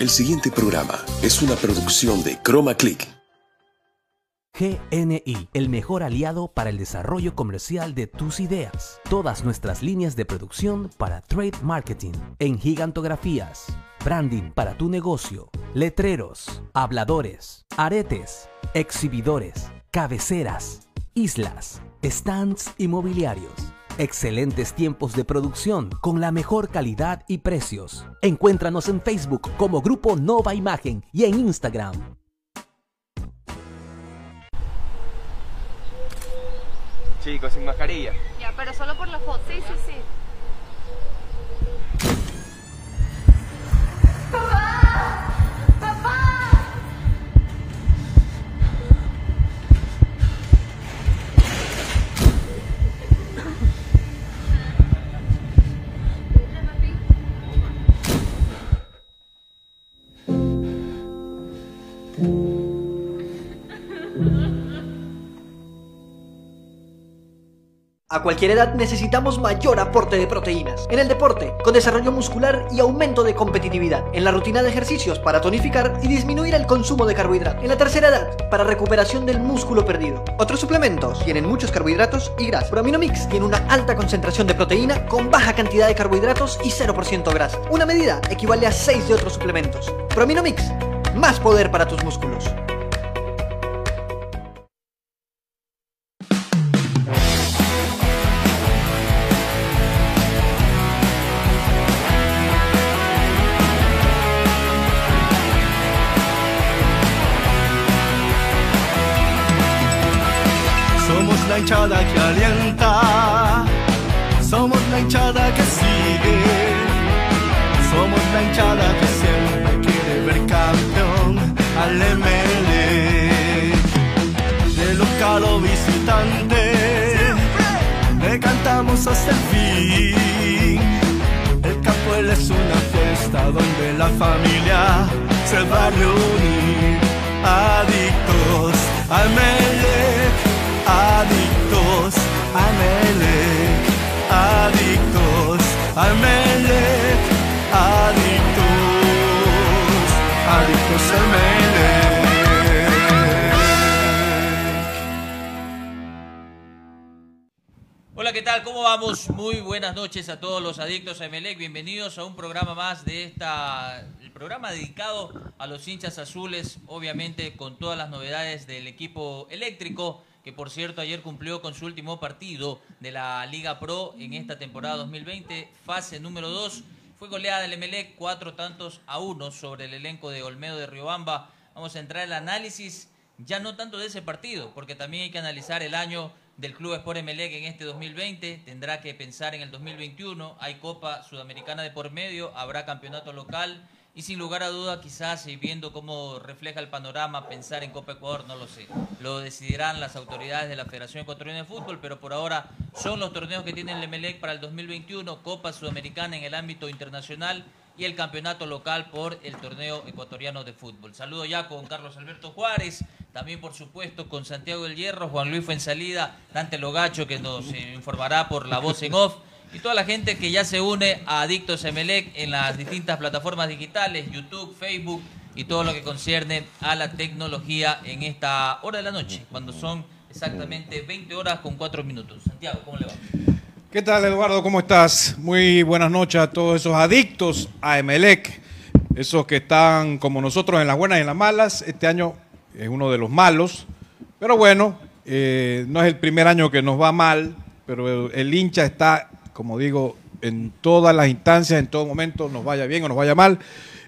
El siguiente programa es una producción de Chroma Click. GNI, el mejor aliado para el desarrollo comercial de tus ideas. Todas nuestras líneas de producción para trade marketing, en gigantografías, branding para tu negocio, letreros, habladores, aretes, exhibidores, cabeceras, islas, stands inmobiliarios Excelentes tiempos de producción con la mejor calidad y precios. Encuéntranos en Facebook como Grupo Nova Imagen y en Instagram. Chicos, sin mascarilla. Ya, pero solo por la foto. Sí, sí, sí. A cualquier edad necesitamos mayor aporte de proteínas. En el deporte, con desarrollo muscular y aumento de competitividad. En la rutina de ejercicios para tonificar y disminuir el consumo de carbohidratos. En la tercera edad, para recuperación del músculo perdido. Otros suplementos tienen muchos carbohidratos y grasa. Prominomix tiene una alta concentración de proteína con baja cantidad de carbohidratos y 0% grasa. Una medida equivale a 6 de otros suplementos. Prominomix, más poder para tus músculos. Hinchada que alienta, somos la hinchada que sigue, somos la hinchada que siempre quiere ver campeón al ML, de local o visitante, le cantamos hasta el fin. El campo es una fiesta donde la familia se va a reunir, adictos al Melec adictos adictos a Melec, adictos, adictos a Melec. Hola, ¿qué tal? ¿Cómo vamos? Muy buenas noches a todos los adictos a Melec. Bienvenidos a un programa más de esta, el programa dedicado a los hinchas azules, obviamente con todas las novedades del equipo eléctrico que por cierto ayer cumplió con su último partido de la Liga Pro en esta temporada 2020, fase número 2. Fue goleada el Emelec, cuatro tantos a uno sobre el elenco de Olmedo de Riobamba. Vamos a entrar el análisis ya no tanto de ese partido, porque también hay que analizar el año del Club Sport Emelec en este 2020. Tendrá que pensar en el 2021. Hay Copa Sudamericana de por medio, habrá campeonato local y sin lugar a duda, quizás y viendo cómo refleja el panorama, pensar en Copa Ecuador, no lo sé. Lo decidirán las autoridades de la Federación Ecuatoriana de Fútbol, pero por ahora son los torneos que tiene el Emelec para el 2021, Copa Sudamericana en el ámbito internacional y el campeonato local por el torneo ecuatoriano de fútbol. Saludo ya con Carlos Alberto Juárez, también por supuesto con Santiago del Hierro, Juan Luis Fuensalida, Dante Logacho que nos informará por la voz en off y toda la gente que ya se une a Adictos Emelec en las distintas plataformas digitales, YouTube, Facebook y todo lo que concierne a la tecnología en esta hora de la noche, cuando son exactamente 20 horas con 4 minutos. Santiago, ¿cómo le va? ¿Qué tal, Eduardo? ¿Cómo estás? Muy buenas noches a todos esos adictos a Emelec, esos que están como nosotros en las buenas y en las malas. Este año es uno de los malos, pero bueno, eh, no es el primer año que nos va mal, pero el hincha está como digo, en todas las instancias, en todo momento, nos vaya bien o nos vaya mal.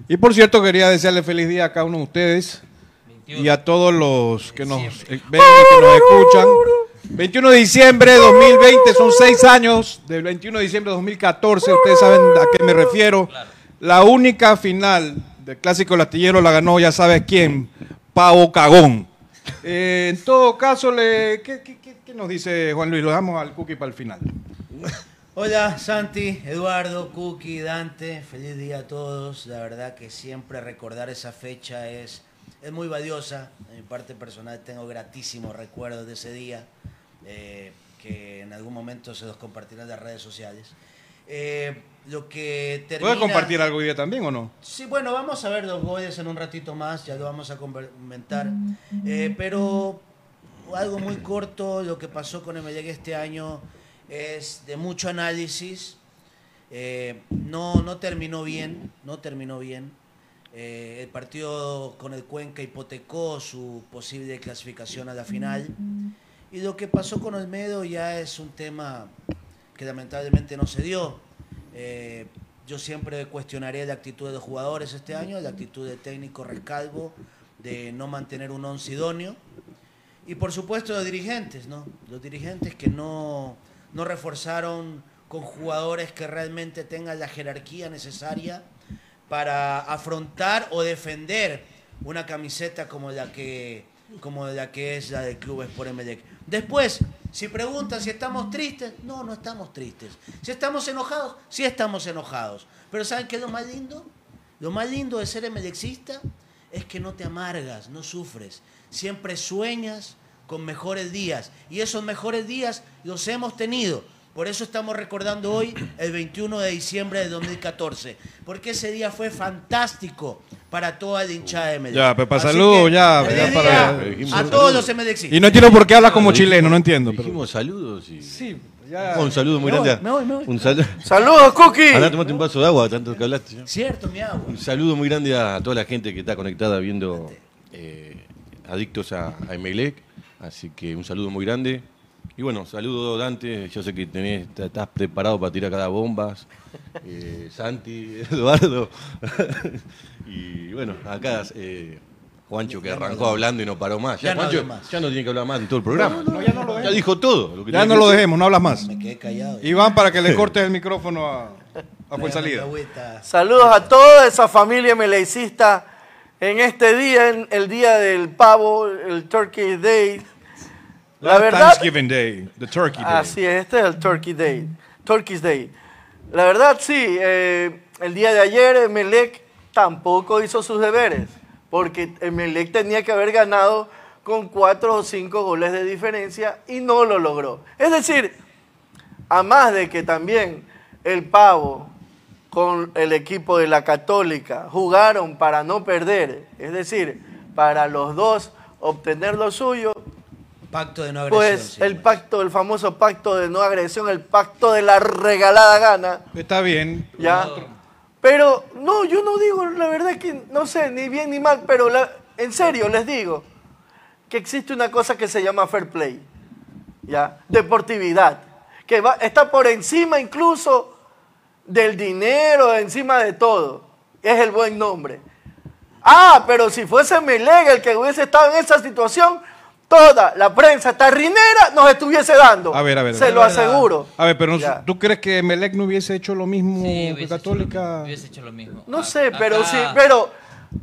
Y por cierto, quería desearle feliz día a cada uno de ustedes y a todos los que nos ven y que nos escuchan. 21 de diciembre de 2020, son seis años, del 21 de diciembre de 2014, ustedes saben a qué me refiero. La única final del Clásico Lastillero la ganó, ya sabes quién, Pau Cagón. Eh, en todo caso, le, ¿qué, qué, nos dice Juan Luis? Lo dejamos al cookie para el final. Hola Santi, Eduardo, Cookie, Dante, feliz día a todos. La verdad que siempre recordar esa fecha es, es muy valiosa. En mi parte personal tengo gratísimos recuerdos de ese día, eh, que en algún momento se los compartirán en las redes sociales. Eh, lo que termina... ¿Puedes compartir algo hoy día también o no? Sí, bueno, vamos a ver los goles en un ratito más, ya lo vamos a comentar. Eh, pero algo muy corto, lo que pasó con Emelec este año es de mucho análisis. Eh, no, no terminó bien, no terminó bien. Eh, el partido con el Cuenca hipotecó su posible clasificación a la final. Y lo que pasó con Olmedo ya es un tema que lamentablemente no se dio. Eh, yo siempre cuestionaré la actitud de los jugadores este año, la actitud del técnico Rescalvo de no mantener un once idóneo. Y por supuesto los dirigentes, ¿no? Los dirigentes que no, no reforzaron con jugadores que realmente tengan la jerarquía necesaria para afrontar o defender una camiseta como la que, como la que es la del Club Sport Emelec. Después, si preguntan si estamos tristes, no, no estamos tristes. Si estamos enojados, sí estamos enojados. Pero ¿saben qué es lo más lindo? Lo más lindo de ser emelexista es que no te amargas, no sufres. Siempre sueñas con mejores días. Y esos mejores días los hemos tenido. Por eso estamos recordando hoy el 21 de diciembre de 2014. Porque ese día fue fantástico para toda la hinchada de Medellín. Ya, Pepa, saludos, ya. feliz ya día para- a todos los MDXistas. Y no entiendo por qué habla como chileno, no entiendo. pero- Dijimos saludos y... Sí, ya. Un saludo muy Me voy, grande. me voy, me voy. Un saludo. Saludos, Cookie. Andá, tomate un vaso de agua, tanto que hablaste. ¿no? Cierto, mi agua. Un saludo muy grande a toda la gente que está conectada viendo eh, Adictos a, a Emelec. Así que un saludo muy grande. Y bueno, saludo Dante. Yo sé que tenés, estás preparado para tirar cada bombas. Eh, Santi, Eduardo. y bueno, acá eh, Juancho que arrancó hablando y no paró más. Ya, Ya no Juancho hablo más. ya no tiene que hablar más en todo el programa. No, ya no lo Ya dijo todo. lo que Ya no que lo decir. dejemos, no hablas más. Me quedé callado. Iván, para que le cortes el micrófono a, a agüita. Saludos a toda esa familia melecista en este día, en el día del pavo, el Turkey Day. La verdad, Thanksgiving Day, the Turkey Day. así es, este es el Turkey Day, Turkey's Day. La verdad, sí, eh, el día de ayer Emelec tampoco hizo sus deberes, porque Emelec tenía que haber ganado con cuatro o cinco goles de diferencia y no lo logró. Es decir, a más de que también el Pavo con el equipo de la Católica jugaron para no perder, es decir, para los dos obtener lo suyo, Pacto de no agresión. pues sí, el pues. pacto, el famoso pacto de no agresión, el pacto de la regalada gana, Está bien. ¿ya? Pero no, yo no digo, la verdad que no sé, ni bien ni mal, pero la- en serio les digo que existe una cosa que se llama fair play, ¿ya? Deportividad, que va, está por encima incluso del dinero, encima de todo. Es el buen nombre. Ah, pero si fuese Melega el que hubiese estado en esa situación, toda la prensa tarrinera nos estuviese dando. A ver, a ver, a Se lo aseguro. A ver, pero Ya. ¿tú crees que Melec no hubiese hecho lo mismo Sí, que hubiese hecho, Católica? hubiese hecho lo mismo. No A- sé, pero acá- sí, pero,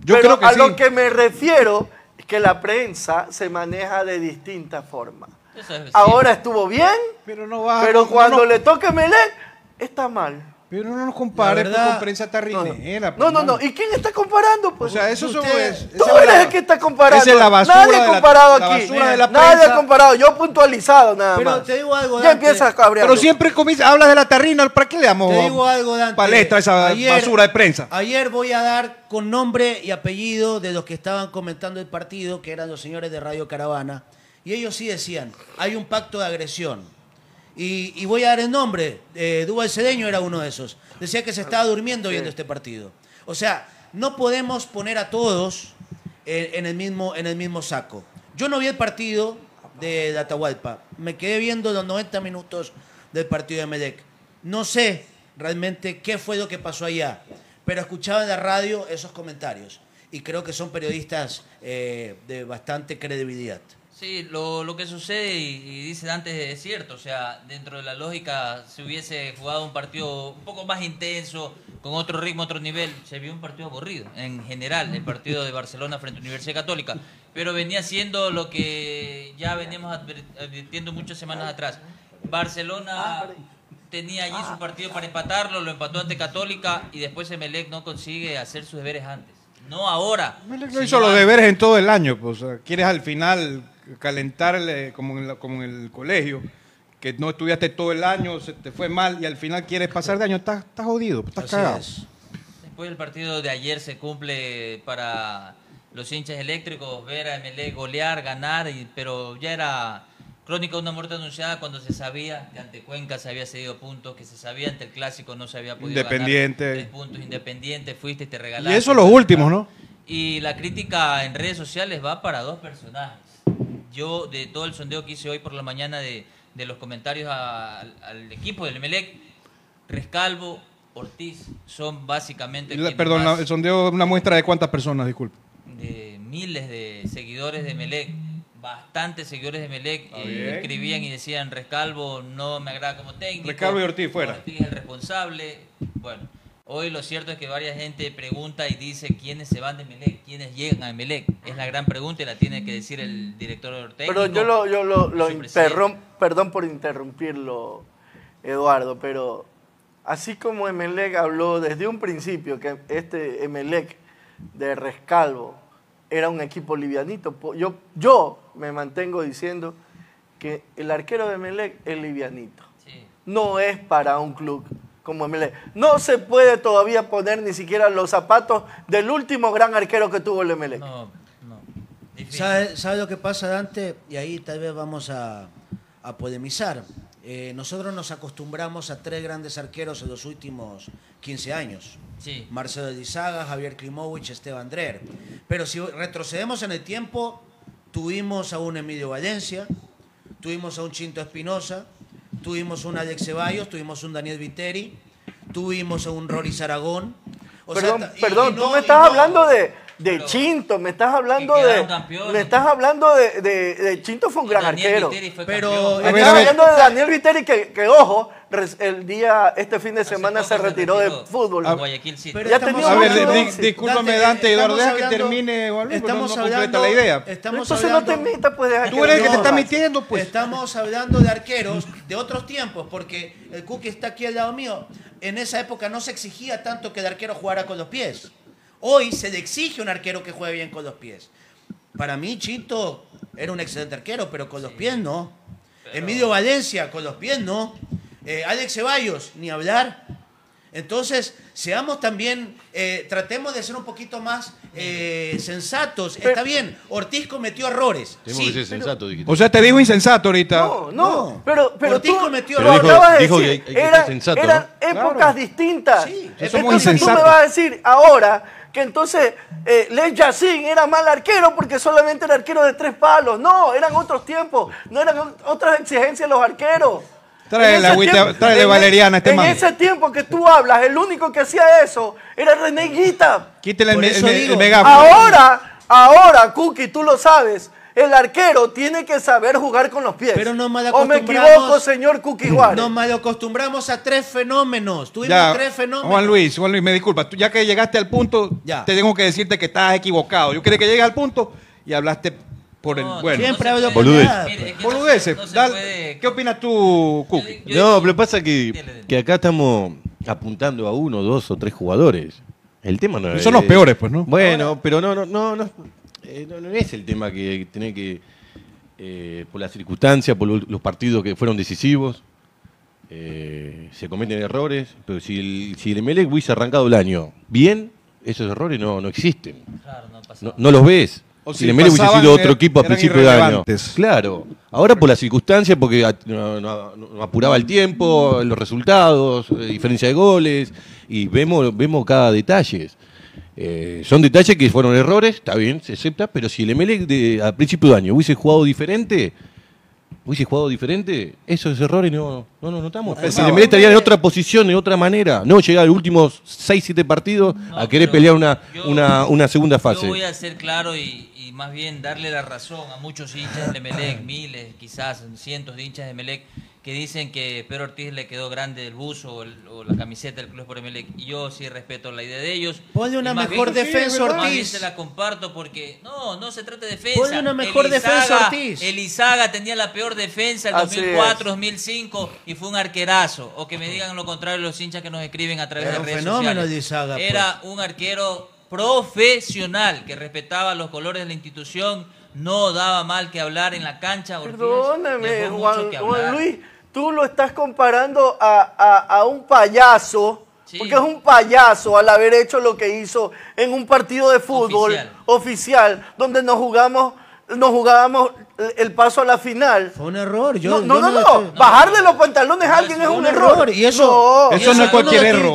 Yo pero creo que a sí. lo que me refiero es que la prensa se maneja de distintas formas. Es-. Ahora estuvo bien, Pero no va pero no, cuando no, le toque Melec, está mal. Pero no nos compares La pues, verdad- con prensa tarrinera. no, pues, no, no. ¿Y quién está comparando? O Pues? sea, eso son- es- Tú eres el que está comparando. esa es la basura Nadie de ha la- comparado la aquí. basura de la Nadie prensa. ha comparado. Yo puntualizado nada Pero más. te digo algo, Ya Dante. empiezas a. Pero siempre comienza- hablas de la tarrina, ¿para qué le damos Te digo algo, Dante. palestra esa Ayer- basura de prensa? Ayer voy a dar con nombre y apellido de los que estaban comentando el partido, que eran los señores de Radio Caravana, y ellos sí decían, hay un pacto de agresión. Y, y voy a dar el nombre, eh, Duval Cedeño era uno de esos. Decía que se estaba durmiendo viendo este partido. O sea, no podemos poner a todos en, en el, mismo, en el mismo saco. Yo no vi el partido de, de Atahualpa, me quedé viendo los 90 minutos del partido de Medec. No sé realmente qué fue lo que pasó allá, pero escuchaba en la radio esos comentarios y creo que son periodistas eh, de bastante credibilidad. Sí, lo, lo que sucede y, y dice Dante es cierto, o sea, dentro de la lógica, si hubiese jugado un partido un poco más intenso, con otro ritmo, otro nivel, se vio un partido aburrido, en general, el partido de Barcelona frente a Universidad Católica, pero venía siendo lo que ya veníamos advirtiendo muchas semanas atrás. Barcelona tenía allí su partido para empatarlo, lo empató ante Católica y después Emelec no consigue hacer sus deberes antes. No ahora. Melec no hizo los deberes en todo el año. Pues, o sea, quieres al final calentarle como en, la- como en el colegio. que no estudiaste todo el año, se te fue mal y al final quieres pasar de año, estás, estás jodido, estás Así cagado. es. Después del partido de ayer se cumple para los hinchas eléctricos ver a Emelec golear, ganar, y- pero ya era crónica de una muerte anunciada cuando se sabía que ante Cuenca se había cedido puntos, que se sabía ante el Clásico no se había podido Independiente. ganar tres puntos, Independiente, fuiste y te regalaste. Y eso los últimos, ¿no? Y la crítica en redes sociales va para dos personajes. Yo, de todo el sondeo que hice hoy por la mañana de, de los comentarios a- al, al equipo del Emelec, Rescalvo, Ortiz, son básicamente La- Perdón, más- el sondeo, una muestra de cuántas personas, disculpe. de miles de seguidores de Melec, bastantes seguidores de Melec, eh, escribían y decían Rescalvo no me agrada como técnico. Rescalvo y Ortiz fuera. Ortiz es el responsable. Bueno, hoy lo cierto es que varias gente pregunta y dice quiénes se van de Melec, quiénes llegan a Melec. Es la gran pregunta y la tiene que decir el director técnico. Pero yo lo, yo lo, perdón por interrumpirlo, Eduardo, pero así como Emelec habló desde un principio que este Emelec de Rescalvo era un equipo livianito, yo, yo me mantengo diciendo que el arquero de Emelec es livianito. No es para un club como Emelec. No se puede todavía poner ni siquiera los zapatos del último gran arquero que tuvo el Emelec. ¿Sabe, sabe lo que pasa, Dante? Y ahí tal vez vamos a, a polemizar. Eh, nosotros nos acostumbramos a tres grandes arqueros en los últimos 15 años. Sí. Marcelo Elizaga, Javier Klimovich, Esteban Drer. Pero si retrocedemos en el tiempo, tuvimos a un Emilio Valencia, tuvimos a un Chinto Espinosa, tuvimos un Alex Ceballos, tuvimos un Daniel Viteri, tuvimos a un Rory Aragón. O sea, perdón, y- perdón tú me estás no- hablando de, de Chinto, me estás hablando de. campeones. Me estás hablando de, de- de Chinto fue un gran Daniel arquero. Fue Pero- me estás hablando de Daniel Viteri que, que, ojo, el día, este fin de semana se retiró del fútbol. a Guayaquil City. Pero ya estamos tenía A ver, di- discúlpame, Dante, Dante, Eduardo, deja que termine, no- estamos no completa hablando- la idea. Estamos Entonces hablando, no te metas, pues deja Tú que eres el que te está mintiendo, pues. Estamos hablando de arqueros de otros tiempos, porque el Cookie está aquí al lado mío. En esa época no se exigía tanto que el arquero jugara con los pies. Hoy se le exige a un arquero que juegue bien con los pies. Para mí, Chito era un excelente arquero, pero con los pies no. Emilio Valencia, con los pies no. Eh, Alex Ceballos, ni hablar. Entonces, seamos también, eh, tratemos de ser un poquito más eh, sensatos. Está bien, Ortiz cometió errores. Tenemos sí, que ser sensatos, dijiste. O sea, te dijo insensato ahorita. No, no, pero, pero Ortiz tú cometió Pero dijo- acabas de dijo decir, que hay- hay que ser sensato, eran ¿no? épocas Claro. distintas. Sí, somos entonces tú me vas a decir ahora que entonces eh, Les Yacine era mal arquero porque solamente era arquero de tres palos. No, eran otros tiempos, no eran ot- otras exigencias los arqueros. En la agüita- en e- valeriana a este En ese tiempo que tú hablas, el único que hacía eso era René Guita. Quítale el, el megáfono. Ahora, ahora, Cookie, tú lo sabes. El arquero tiene que saber jugar con los pies. Pero nos ¿O me equivoco, señor Juárez? Nos malacostumbramos a tres fenómenos. Tuvimos Ya, tres fenómenos. Juan Luis, Juan Luis, me disculpa, tú ya que llegaste al punto, Ya. te tengo que decirte que estás equivocado. Yo quería que llegues al punto y hablaste por el No, bueno. Siempre hablo no se- Boludeces. no ¿Qué opinas tú, Cookie? No, pero lo que pasa es que, que acá estamos apuntando a uno, dos o tres jugadores. El tema no es. Son los peores, pues, ¿no? Bueno, pero no, no, no, no, eh, no, no es el tema que tiene que. eh, por las circunstancias, por lo- los partidos que fueron decisivos, eh, se cometen errores, pero si el, si el Emelec hubiese arrancado el año bien, esos errores no, no existen. Claro, no No, no los ves. O si si el Emelec hubiese sido otro equipo a principio de año. Claro. Ahora por las circunstancias, porque no, no- no apuraba el tiempo, los resultados, diferencia de goles, y vemos, vemos cada detalle. Eh, son detalles que fueron errores, está bien, se acepta, pero si el Emelec de, a principio de año hubiese jugado diferente, hubiese jugado diferente, esos errores no, no nos notamos. Si el Emelec estaría en otra posición, en otra manera, no llegar a los últimos 6, 7 partidos No, a querer pelear una, yo- una, una segunda fase. Yo voy a ser claro y, y más bien darle la razón a muchos hinchas de Melec, miles, quizás cientos de hinchas de Melec, que dicen que Pedro Ortiz le quedó grande el buzo o, el- o la camiseta del Club por Emelec. Y yo sí respeto la idea de ellos. Ponle una mejor bien- defensa, Más bien Ortiz. se la comparto porque no, no se trata de defensa. Ponle una mejor defensa, Ortiz. Elizaga tenía la peor defensa el Así 2004, 2005 y fue un arquerazo. O que me digan lo contrario los hinchas que nos escriben a través Era de un redes fenómeno sociales. Elizaga, pues. Era un arquero profesional que respetaba los colores de la institución, no daba mal que hablar en la cancha. Ortiz Perdóname, Juan, que Juan hablar. Luis, tú lo estás comparando a, a- a un payaso, porque es un payaso al haber hecho lo que hizo en un partido de fútbol Oficial. oficial, donde nos jugamos, nos jugábamos el paso a la final. Fue un error. Yo, no, no, yo no, no. estoy- bajarle los pantalones a alguien es un error. Y eso, No. y yo lo estoy-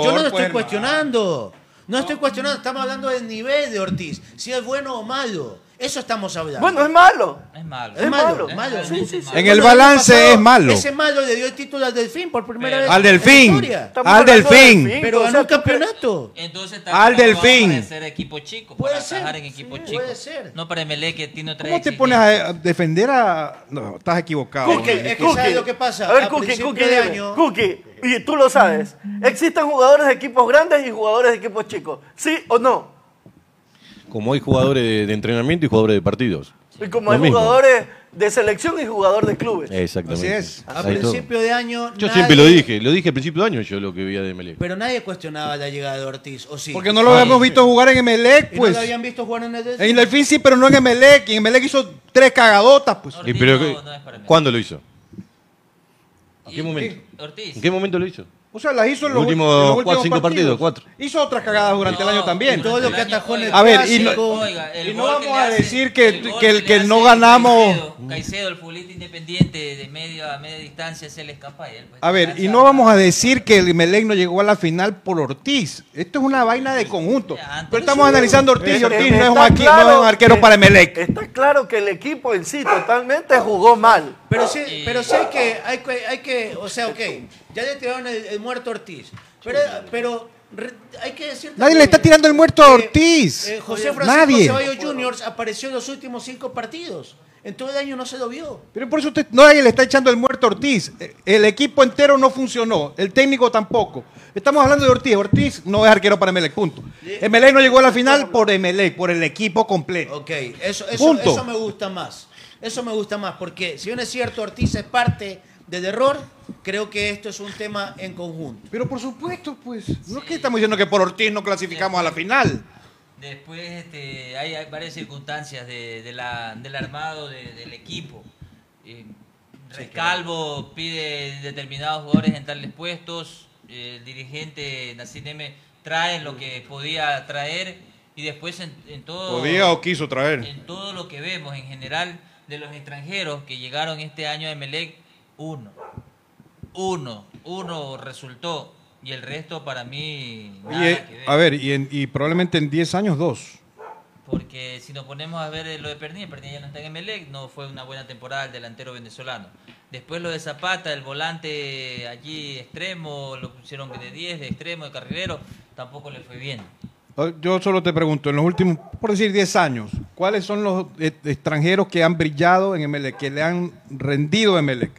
Yo no lo pues, estoy cuestionando. No estoy cuestionando. Estamos hablando del nivel de Ortiz. Si es bueno o malo. Eso estamos hablando. Bueno, es malo. Es malo. Es malo, Es malo. realmente sí, sí, sí. En el balance es malo. Ese malo le dio el título al Delfín por primera vez. Al Delfín. Al Delfín. Pero ganó un tú Entonces campeonato. Al Delfín. para ser equipo chico, para atajar en equipo chico. puede ser. No para Emelec que tiene otra ¿Cómo te pones a defender a.? No, estás equivocado. Cookie, es que ¿sabes lo que pasa? A ver, A Cookie, Cookie, de dime. año- Cookie, y tú lo sabes. ¿Existen jugadores de equipos grandes y jugadores de equipos chicos? ¿Sí o no? Como hay jugadores de, de entrenamiento y jugadores de partidos. Y como Lo hay mismo. jugadores de selección y jugador de clubes. Exactamente. Así es. A todo. principio de año. Yo nadie- siempre lo dije, lo dije al principio de año yo lo que veía de Melec. Pero nadie cuestionaba la llegada de Ortiz, ¿o sí? Porque no lo habíamos visto jugar en Emelec, ¿Y no pues. lo habían visto jugar en el? En Delfín sí, pero no en Emelec. Y en Emelec hizo tres cagadotas, pues. Y pero, ¿Cuándo lo hizo? ¿En qué momento? Ortiz. ¿En qué momento lo hizo? O sea, las hizo en Los últimos en los cuatro, últimos cinco partidos, cuatro. Hizo otras cagadas durante el año también. todo lo que atajó en el A ver, y no. Oiga, el y no vamos que a decir que, el que, el- le que no ganamos. Caicedo, Caicedo, el futbolista independiente de medio a media distancia, se le escapa a él. pues. A ver, y no vamos a decir que el Emelec no llegó a la final por Ortiz. Esto es una vaina de conjunto. Pero estamos analizando a Ortiz y Ortiz no es un, arque- claro no es un arquero que- para Emelec. Está claro que el equipo en sí totalmente jugó mal. Pero sí, pero sí hay que, hay que, hay que, o sea, ok, ya le tiraron el, el muerto Ortiz. Pero, pero re- hay que decir Nadie le está tirando el muerto a Ortiz. Eh, José Francisco Nadie. Ceballos Jr. apareció en los últimos cinco partidos. En todo el año no se lo vio. Pero por eso usted, nadie le está echando el muerto a Ortiz. Eh, El equipo entero no funcionó. El técnico tampoco. Estamos hablando de Ortiz. Ortiz no es arquero para Emelec, punto. Emelec no llegó a la final por Emelec, por el equipo completo. Ok, eso, eso, Punto. eso me gusta más. Eso me gusta más, porque si bien es cierto, Ortiz es parte del error, creo que esto es un tema en conjunto. Pero por supuesto, pues. No es que estamos diciendo que por Ortiz no clasificamos a la final. Después este, hay, hay varias circunstancias de, de la, del armado de- del equipo. Eh, Rescalvo pide determinados jugadores en tales puestos. El dirigente Nassim Neme trae lo que podía traer. Y después en, en todo. Podía o quiso traer. En todo lo que vemos en general de los extranjeros que llegaron este año a Emelec, uno. Uno. Uno resultó. Y el resto para mí. Nada Oye, que ver. a ver, y, en- y probablemente en 10 años, dos. Porque si nos ponemos a ver lo de Pernilla, Pernilla ya no está en Emelec, no fue una buena temporada el delantero venezolano. Después lo de Zapata, el volante allí extremo, lo pusieron de 10, de extremo, de carrilero, tampoco le fue bien. Ah, Yo solo te pregunto, en los últimos, por decir 10 años, ¿cuáles son los eh, extranjeros que han brillado en Emelec, que le han rendido a Emelec?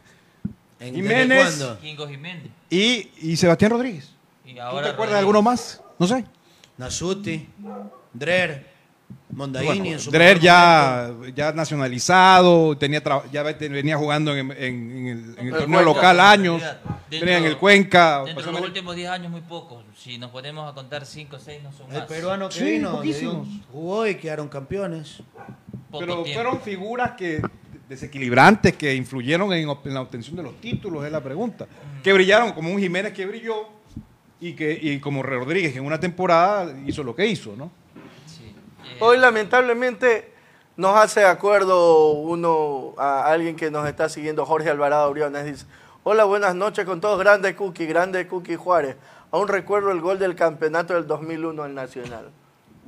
¿En- Jiménez? Kingo Jiménez. y, y Sebastián Rodríguez. Y ¿Tú te acuerdas Rodríguez. de alguno más? No sé. Nasuti, Drer, Mondaini Bueno, en su Drer mejor ya, ya nacionalizado, tenía ya ve- venía jugando en, en- en el, en el El torneo Cuenca, local años, venía en el Cuenca. Dentro de los últimos 10 años muy pocos. Si nos ponemos a contar 5 o 6 no son El más. peruano que Sí, vino, jugó y quedaron campeones. Poco Pero tiempo. fueron figuras que desequilibrantes que influyeron en, en la obtención de los títulos, es la pregunta. Que brillaron como un Jiménez que brilló y, que, y como Rodríguez que en una temporada hizo lo que hizo, ¿no? Hoy lamentablemente nos hace acuerdo uno a alguien que nos está siguiendo, Jorge Alvarado Briones, dice, hola, buenas noches con todos, grande Cookie, grande Cookie Juárez. Aún recuerdo el gol del campeonato del 2001 al Nacional.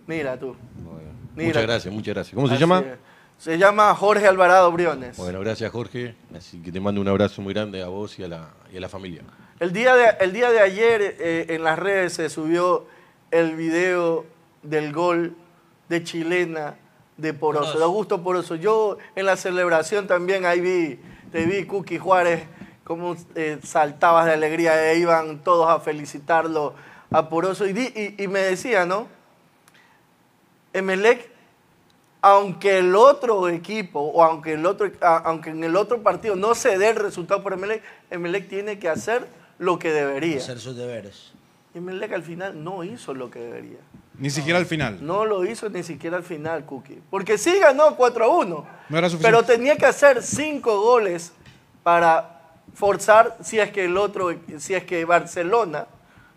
Mira tú. Mira. Muchas gracias, muchas gracias. ¿Cómo se Así llama? es. Se llama Jorge Alvarado Briones. Bueno, gracias Jorge. Así que te mando un abrazo muy grande a vos y a la, y a la familia. El día de, el día de ayer eh, en las redes se subió el video del gol de chilena de Poroso, de Augusto Poroso. Yo en la celebración también ahí vi, te vi Cookie Juárez, cómo eh, saltabas de alegría, e iban todos a felicitarlo a Poroso. Y, di- y- y me decía, ¿no? Emelec, aunque el otro equipo o aunque, el otro, a- aunque en el otro partido no se dé el resultado por Emelec, Emelec tiene que hacer lo que debería. Hacer sus deberes. Emelec al final no hizo lo que debería. Ni siquiera al final. No lo hizo ni siquiera al final, Cookie. Porque sí ganó 4 a 1. No era suficiente. Pero tenía que hacer 5 goles para forzar si es que el otro, si es que Barcelona,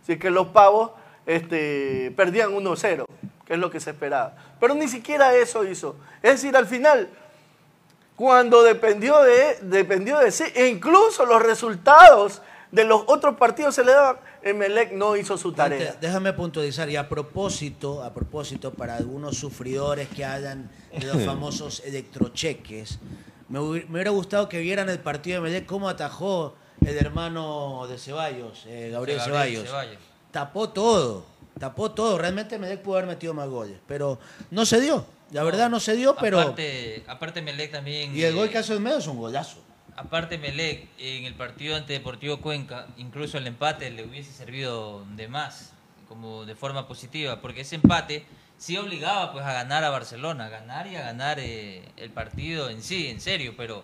si es que los pavos este, perdían 1-0, que es lo que se esperaba. Pero ni siquiera eso hizo. Es decir, al final, cuando dependió de, dependió de sí, e incluso los resultados de los otros partidos se le daban, Emelec no hizo su tarea. Déjame puntualizar, y a propósito, a propósito, para algunos sufridores que hayan de los famosos electrocheques, me, hubi- me hubiera gustado que vieran el partido de Melec cómo atajó el hermano de Ceballos, eh, Gabriel, Gabriel Ceballos. Ceballos. Tapó todo, tapó todo. Realmente Melec pudo haber metido más goles, pero no se dio. La verdad no se dio, pero... Aparte, aparte Melec también... y el gol eh, que hace el medio es un golazo. Aparte Melec, en el partido ante Deportivo Cuenca, incluso el empate le hubiese servido de más, como de forma positiva, porque ese empate sí obligaba pues a ganar a Barcelona, a ganar y a ganar eh, el partido en sí, en serio, pero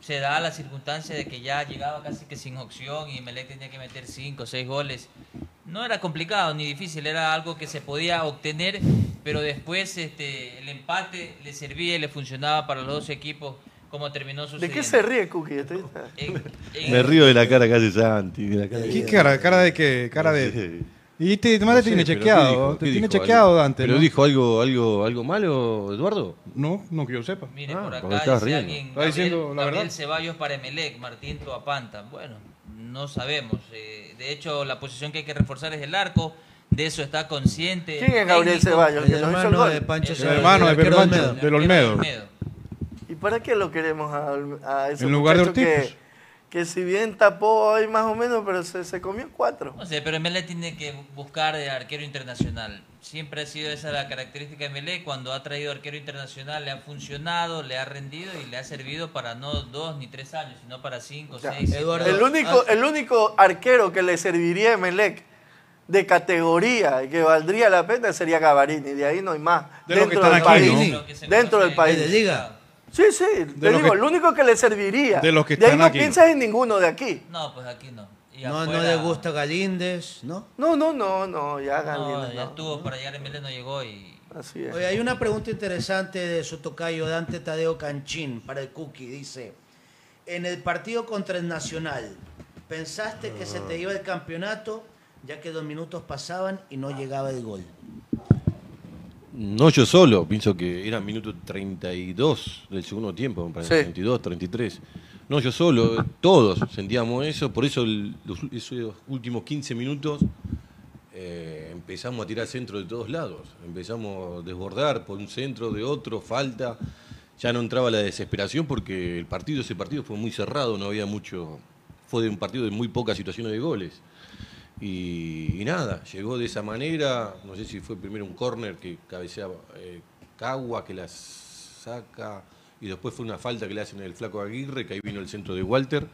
se da la circunstancia de que ya llegaba casi que sin opción y Melec tenía que meter cinco o seis goles. No era complicado ni difícil, era algo que se podía obtener, pero después este, el empate le servía y le funcionaba para los dos equipos como terminó ¿De qué se ríe, Cookie? Estoy- Me río de la cara que hace Santi. De la cara ¿Qué cara? ¿Cara de qué? Cara de... Y te, además No te tiene chequeado. ¿qué dijo? Te ¿Qué tiene dijo? chequeado, ¿Algo- Dante. ¿Pero ¿no? dijo algo, algo, algo malo, Eduardo? No, no que yo sepa. Mire, Ah, por acá dice riendo. alguien, Está diciendo Gabriel, la Gabriel verdad. Ceballos para Emelec, Martín Toapanta. Bueno, no sabemos. eh, de hecho, la posición que hay que reforzar es el arco. De eso está consciente. ¿Quién es Gabriel. Ceballos? El el hermano de Pancho El Ceballos, hermano de el. Olmedo. del Olmedo. Olmedo. ¿Y para qué lo queremos a, a ese En lugar de Ortiz, que, que si bien tapó ahí más o menos, pero se, se comió cuatro? No sé, pero Emelec tiene que buscar de arquero internacional. Siempre ha sido esa la característica de Emelec. Cuando ha traído arquero internacional le ha funcionado, le ha rendido y le ha servido para no dos ni tres años, sino para cinco, Ya. seis, Eduardo. El único, el único arquero que le serviría a Emelec de categoría y que valdría la pena sería Gavarini. De ahí no hay más. De los que dentro del aquí, país. Dentro del país. ¿De liga? Sí, sí. Te los digo, que- el único que le serviría. de los que de ahí están no aquí. piensas en ninguno de aquí. No, pues aquí no. Y No, no afuera- le gusta Galíndez, ¿no? No, no, no, no. Ya No, Galíndez, ya no. estuvo para llegar Emelec, no llegó y Así es. Oye, hay una pregunta interesante de su tocayo Dante Tadeo Canchín para el Cookie. Dice, en el partido contra el Nacional, ¿pensaste que se te iba el campeonato ya que dos minutos pasaban y no llegaba el gol? No yo solo, pienso que era minuto 32 del segundo tiempo, me parece, Sí. 32, 33. No yo solo, todos sentíamos eso, por eso el- los, esos últimos 15 minutos eh, empezamos a tirar centro de todos lados, empezamos a desbordar por un centro, de otro, falta, ya no entraba la desesperación porque el partido, ese partido fue muy cerrado, no había mucho, fue de un partido de muy pocas situaciones de goles. Y, y nada, llegó de esa manera, no sé si fue primero un córner que cabeceaba eh, Cagua, que la saca, y después fue una falta que le hacen el flaco Aguirre, que ahí vino el centro de Walter,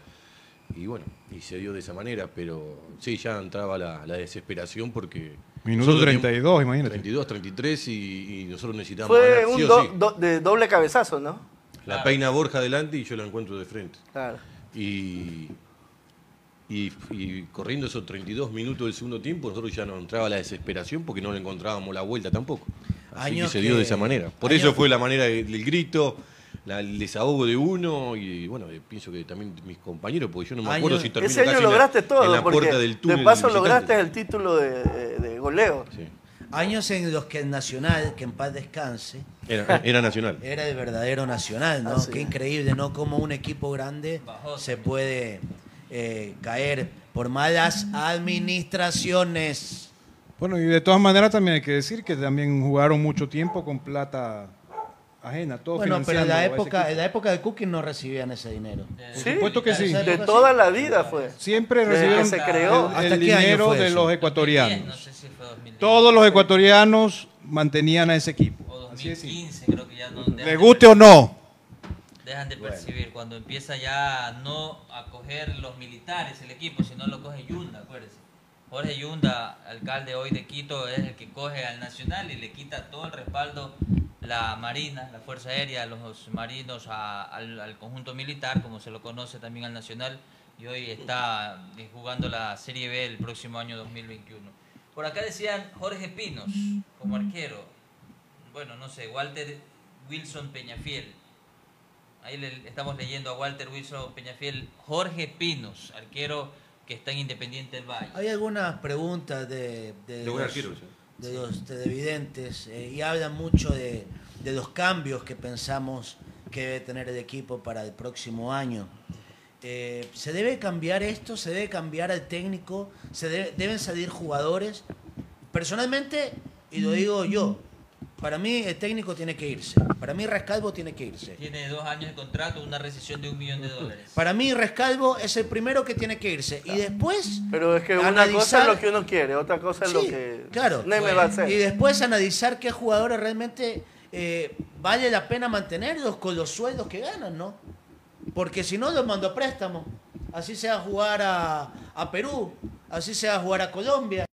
y bueno, y se dio de esa manera, pero sí, ya entraba la, la desesperación porque... Minuto nosotros 32, teníamos- imagínate. 32, 33, y, y nosotros necesitábamos Fue ganar, un sí o do- sí. do- de doble cabezazo, ¿no? La peina Borja adelante y yo la encuentro de frente. Claro. Y, y, y corriendo esos 32 minutos del segundo tiempo, nosotros ya no entraba la desesperación porque no le encontrábamos la vuelta tampoco. Así Años que se dio que- de esa manera. Por años- eso fue la manera del, del grito, la- el desahogo de uno y bueno, eh, pienso que también mis compañeros, porque yo no me acuerdo Años- si terminó Ese año casi en la- lograste todo, en la puerta del túnel de paso lograste el título de, de- de goleo. Sí. Años en los que el Nacional, que en paz descanse, Era, era nacional. era el verdadero Nacional, ¿no? Qué increíble, ¿no? Como un equipo grande Bajó se puede eh, caer por malas administraciones. Bueno, y de todas maneras también hay que decir que también jugaron mucho tiempo con plata ajena, todo Bueno, pero en la época, en la época de Cookie no recibían ese dinero. Por supuesto que sí. De toda la vida fue. Siempre Desde recibieron que se creó. el, ¿Hasta el qué año dinero de los 2010, ecuatorianos. no sé si fue 2010. Todos los ecuatorianos mantenían a ese equipo. O Así es. 2015 creo que ya no Les guste o no. Dejan de percibir cuando empieza ya no a coger los militares el equipo, sino lo coge Yunda, acuérdense. Jorge Yunda, alcalde hoy de Quito, es el que coge al Nacional y le quita todo el respaldo la Marina, la Fuerza Aérea, los marinos a- al, al conjunto militar, como se lo conoce también al Nacional, y hoy está eh, jugando la Serie B el próximo año 2021. Por acá decían Jorge Pinos como arquero. Bueno, no sé, Walter Wilson Peñafiel. Ahí le estamos leyendo a Walter Wilson Peñafiel. Jorge Pinos, arquero que está en Independiente del Valle. Hay algunas preguntas de, de, los, arquero, sí. de los televidentes eh, y hablan mucho de, de los cambios que pensamos que debe tener el equipo para el próximo año. Eh, ¿Se debe cambiar esto? ¿Se debe cambiar el técnico? ¿Se debe- deben salir jugadores? Personalmente, y lo digo yo, para mí el técnico tiene que irse. Para mí Rescalvo tiene que irse. Tiene dos años de contrato, una rescisión de un millón de dólares. Para mí Rescalvo es el primero que tiene que irse. Y después... Pero es que una cosa es lo que uno quiere, otra cosa es lo que claro. Neme va a hacer. Y después analizar qué jugadores realmente eh, vale la pena mantenerlos con los sueldos que ganan, ¿no? Porque si no, los mando a préstamo. Así sea jugar a, a Perú, así sea jugar a Colombia.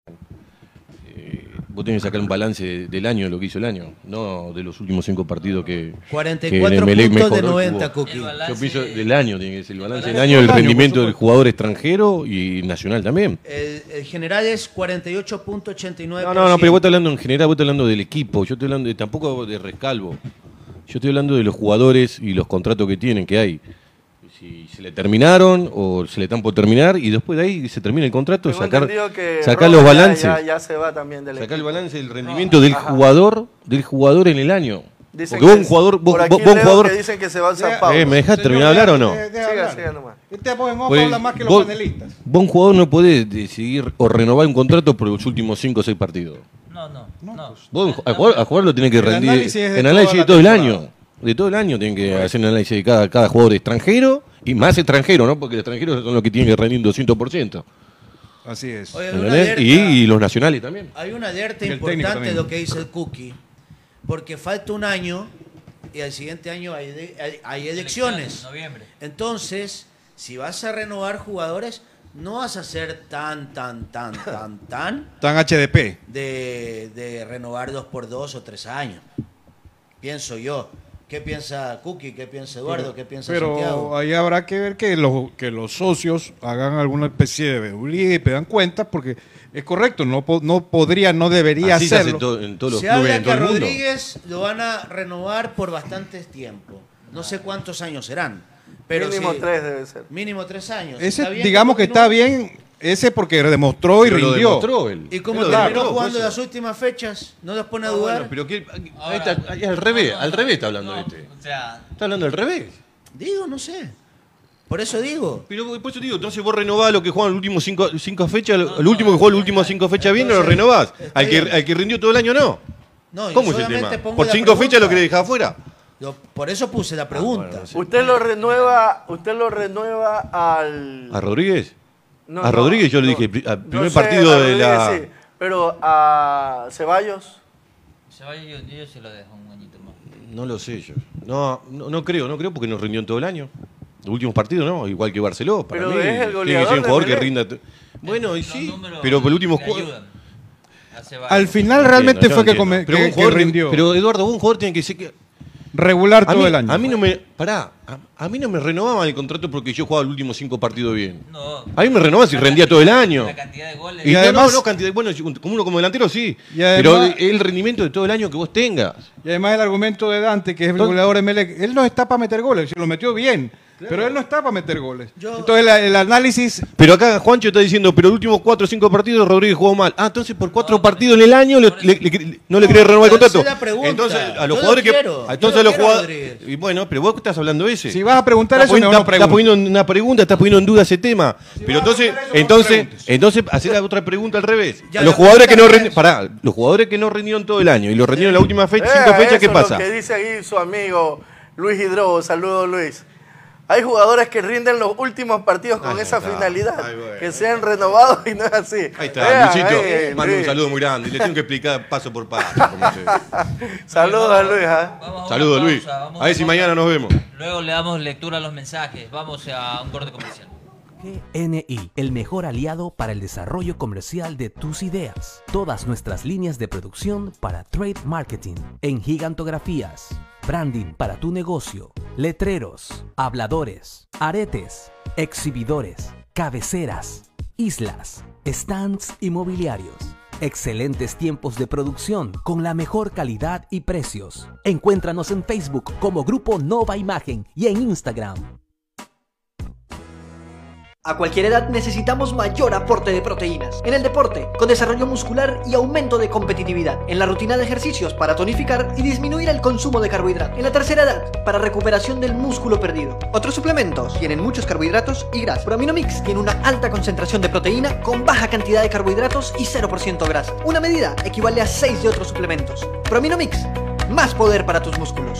Vos tenés que sacar un balance del año, de lo que hizo el año, no de los últimos cinco partidos que. 44 que puntos de mejoró, 90, tuvo. Cookie. Yo pienso del año, tiene que ser el balance del balance año, el del año, rendimiento por del jugador extranjero y nacional también. El, el general es 48.89%. No, no, no, pero vos estás hablando en general, vos estás hablando del equipo, yo estoy hablando de, tampoco de rescalvo. Yo estoy hablando de los jugadores y los contratos que tienen, que hay. Si se le terminaron o se le están por terminar y después de ahí se termina el contrato, Tengo sacar, sacar los ya- balances. Ya, ya se va también del Sacar el balance del rendimiento del jugador, del jugador en el año. Dicen Porque vos un jugador, vos, por aquí vos- un jugador. que dicen que se va al San Pablo. Eh, ¿Me dejas terminar de hablar o no? hablar. siga nomás. Este en Pues, habla más que los panelistas. Vos un jugador no podés decidir o renovar un contrato por los últimos 5 o 6 partidos. No, no, no. Vos al jugador, lo tiene que El rendir. análisis toda análisis de todo el año. De todo el año tienen que hacer un análisis de cada, cada jugador extranjero y más extranjero, ¿no? Porque los extranjeros son los que tienen que rendir un 200%. Así es. Y, y los nacionales también. Hay una alerta importante de lo que dice el Cookie, porque falta un año y al siguiente año hay, de- hay- hay elecciones. Noviembre. Entonces, si vas a renovar jugadores, no vas a ser tan, tan, tan, tan, tan Tan HDP. de, de renovar dos por dos o tres años. Pienso yo. ¿Qué piensa Cookie? ¿Qué piensa Eduardo? ¿Qué piensa Pero Santiago? ahí habrá que ver que los, que los socios hagan alguna especie de veeduría y pedan cuentas, porque es correcto, no, no podría, no debería Así se hace hacerlo. en, to- en todos los Se clubes habla en que todo a el mundo. Rodríguez lo van a renovar por bastantes tiempo. No sé cuántos años serán. Pero Mínimo tres debe ser. Mínimo tres años. Ese, ¿Está bien digamos que está bien, ese porque demostró y Pero lo rindió. demostró él. ¿Y lo terminó jugando pues. las últimas fechas? ¿No los pone a Ah, dudar? bueno, pero que, ahí Ahora- está, ahí al revés, No, no, al no. revés está hablando No, este. O sea, Está hablando al revés. Digo, no sé. Por eso digo. Pero por eso te digo, entonces vos renovás lo que juegan las últimas cinco, cinco fechas, el último que jugó las últimas cinco fechas bien, no lo renovás. Al que, al que rindió todo el año no. No, ¿Cómo es el solamente tema? pongo Por cinco fechas lo querés dejar afuera. Yo- por eso puse la pregunta. Usted lo renueva, usted lo renueva al ¿A Rodríguez? No, a no, Rodríguez yo le no, dije, al no primer sé, partido de la... Sí, pero a Ceballos vaya, yo, yo se lo dejo un añito más. No lo sé yo. No, no, no creo, no creo porque nos rindió en todo el año. Los últimos partidos, ¿no? Igual que Barceló. Para Pero mí, es el tiene que goleador ser un jugador que rinda. Bueno, y sí, pero por el último Ceballos. Al final realmente yo fue que, come- Pero que- un que jugador- rindió. Pero Eduardo, un jugador tiene que ser que. Regular todo mí, el año. a mí no me. Pará, a, a mí no me renovaban el contrato porque yo jugaba los últimos cinco partidos bien. No. A mí me renovaban si rendía todo el año. La cantidad de goles. Y además- no, no, cantidad, bueno, como uno como delantero sí. Y además- pero el rendimiento de todo el año que vos tengas. Y además el argumento de Dante, que es el goleador de Melec, él no está para meter goles, se lo metió bien, pero él no está para meter goles. Yo- Entonces la- el análisis, Pero acá Juancho está diciendo, pero los últimos cuatro o cinco partidos Rodríguez jugó mal. Ah, entonces por cuatro partidos en el año le- le- le- no le querés renovar el contrato. esa es la pregunta. Entonces, a Yo los lo jugadores que. quiero, Entonces lo a los jugadores. Y bueno, pero vos estás hablando de ese. si vas a preguntar Estás eso, no estás poniendo una pregunta, estás poniendo en duda ese tema. pero entonces, eso, no entonces, entonces, hacer la otra pregunta al revés. Ya, los jugadores que no es- pará, los jugadores que no rindieron todo el año y los rindieron en la última fecha, Eh, cinco fechas, ¿qué pasa? Lo que dice ahí su amigo Luis Hidrobo, saludos Luis. Hay jugadores que rinden los últimos partidos con Ahí esa está. finalidad, Ay, bueno. que sean renovados y no es así. Ahí está, Vean, Luisito, ahí, mando un saludo muy grande. Le tengo que explicar paso por paso. cómo se- Saludos a Luis. ¿ah? Vamos a una Saludos, Luis. pausa, A ver si mañana nos vemos. Luego le damos lectura a los mensajes. Vamos a un corte comercial. GNI, el mejor aliado para el desarrollo comercial de tus ideas. Todas nuestras líneas de producción para trade marketing, en gigantografías, branding para tu negocio, letreros, habladores, aretes, exhibidores, cabeceras, islas, stands inmobiliarios. Excelentes tiempos de producción con la mejor calidad y precios. Encuéntranos en Facebook como Grupo Nova Imagen y en Instagram. A cualquier edad necesitamos mayor aporte de proteínas. En el deporte, con desarrollo muscular y aumento de competitividad. En la rutina de ejercicios para tonificar y disminuir el consumo de carbohidratos. En la tercera edad, para recuperación del músculo perdido. Otros suplementos tienen muchos carbohidratos y grasa. Prominomix tiene una alta concentración de proteína con baja cantidad de carbohidratos y 0% grasa. Una medida equivale a 6 de otros suplementos. Prominomix, más poder para tus músculos.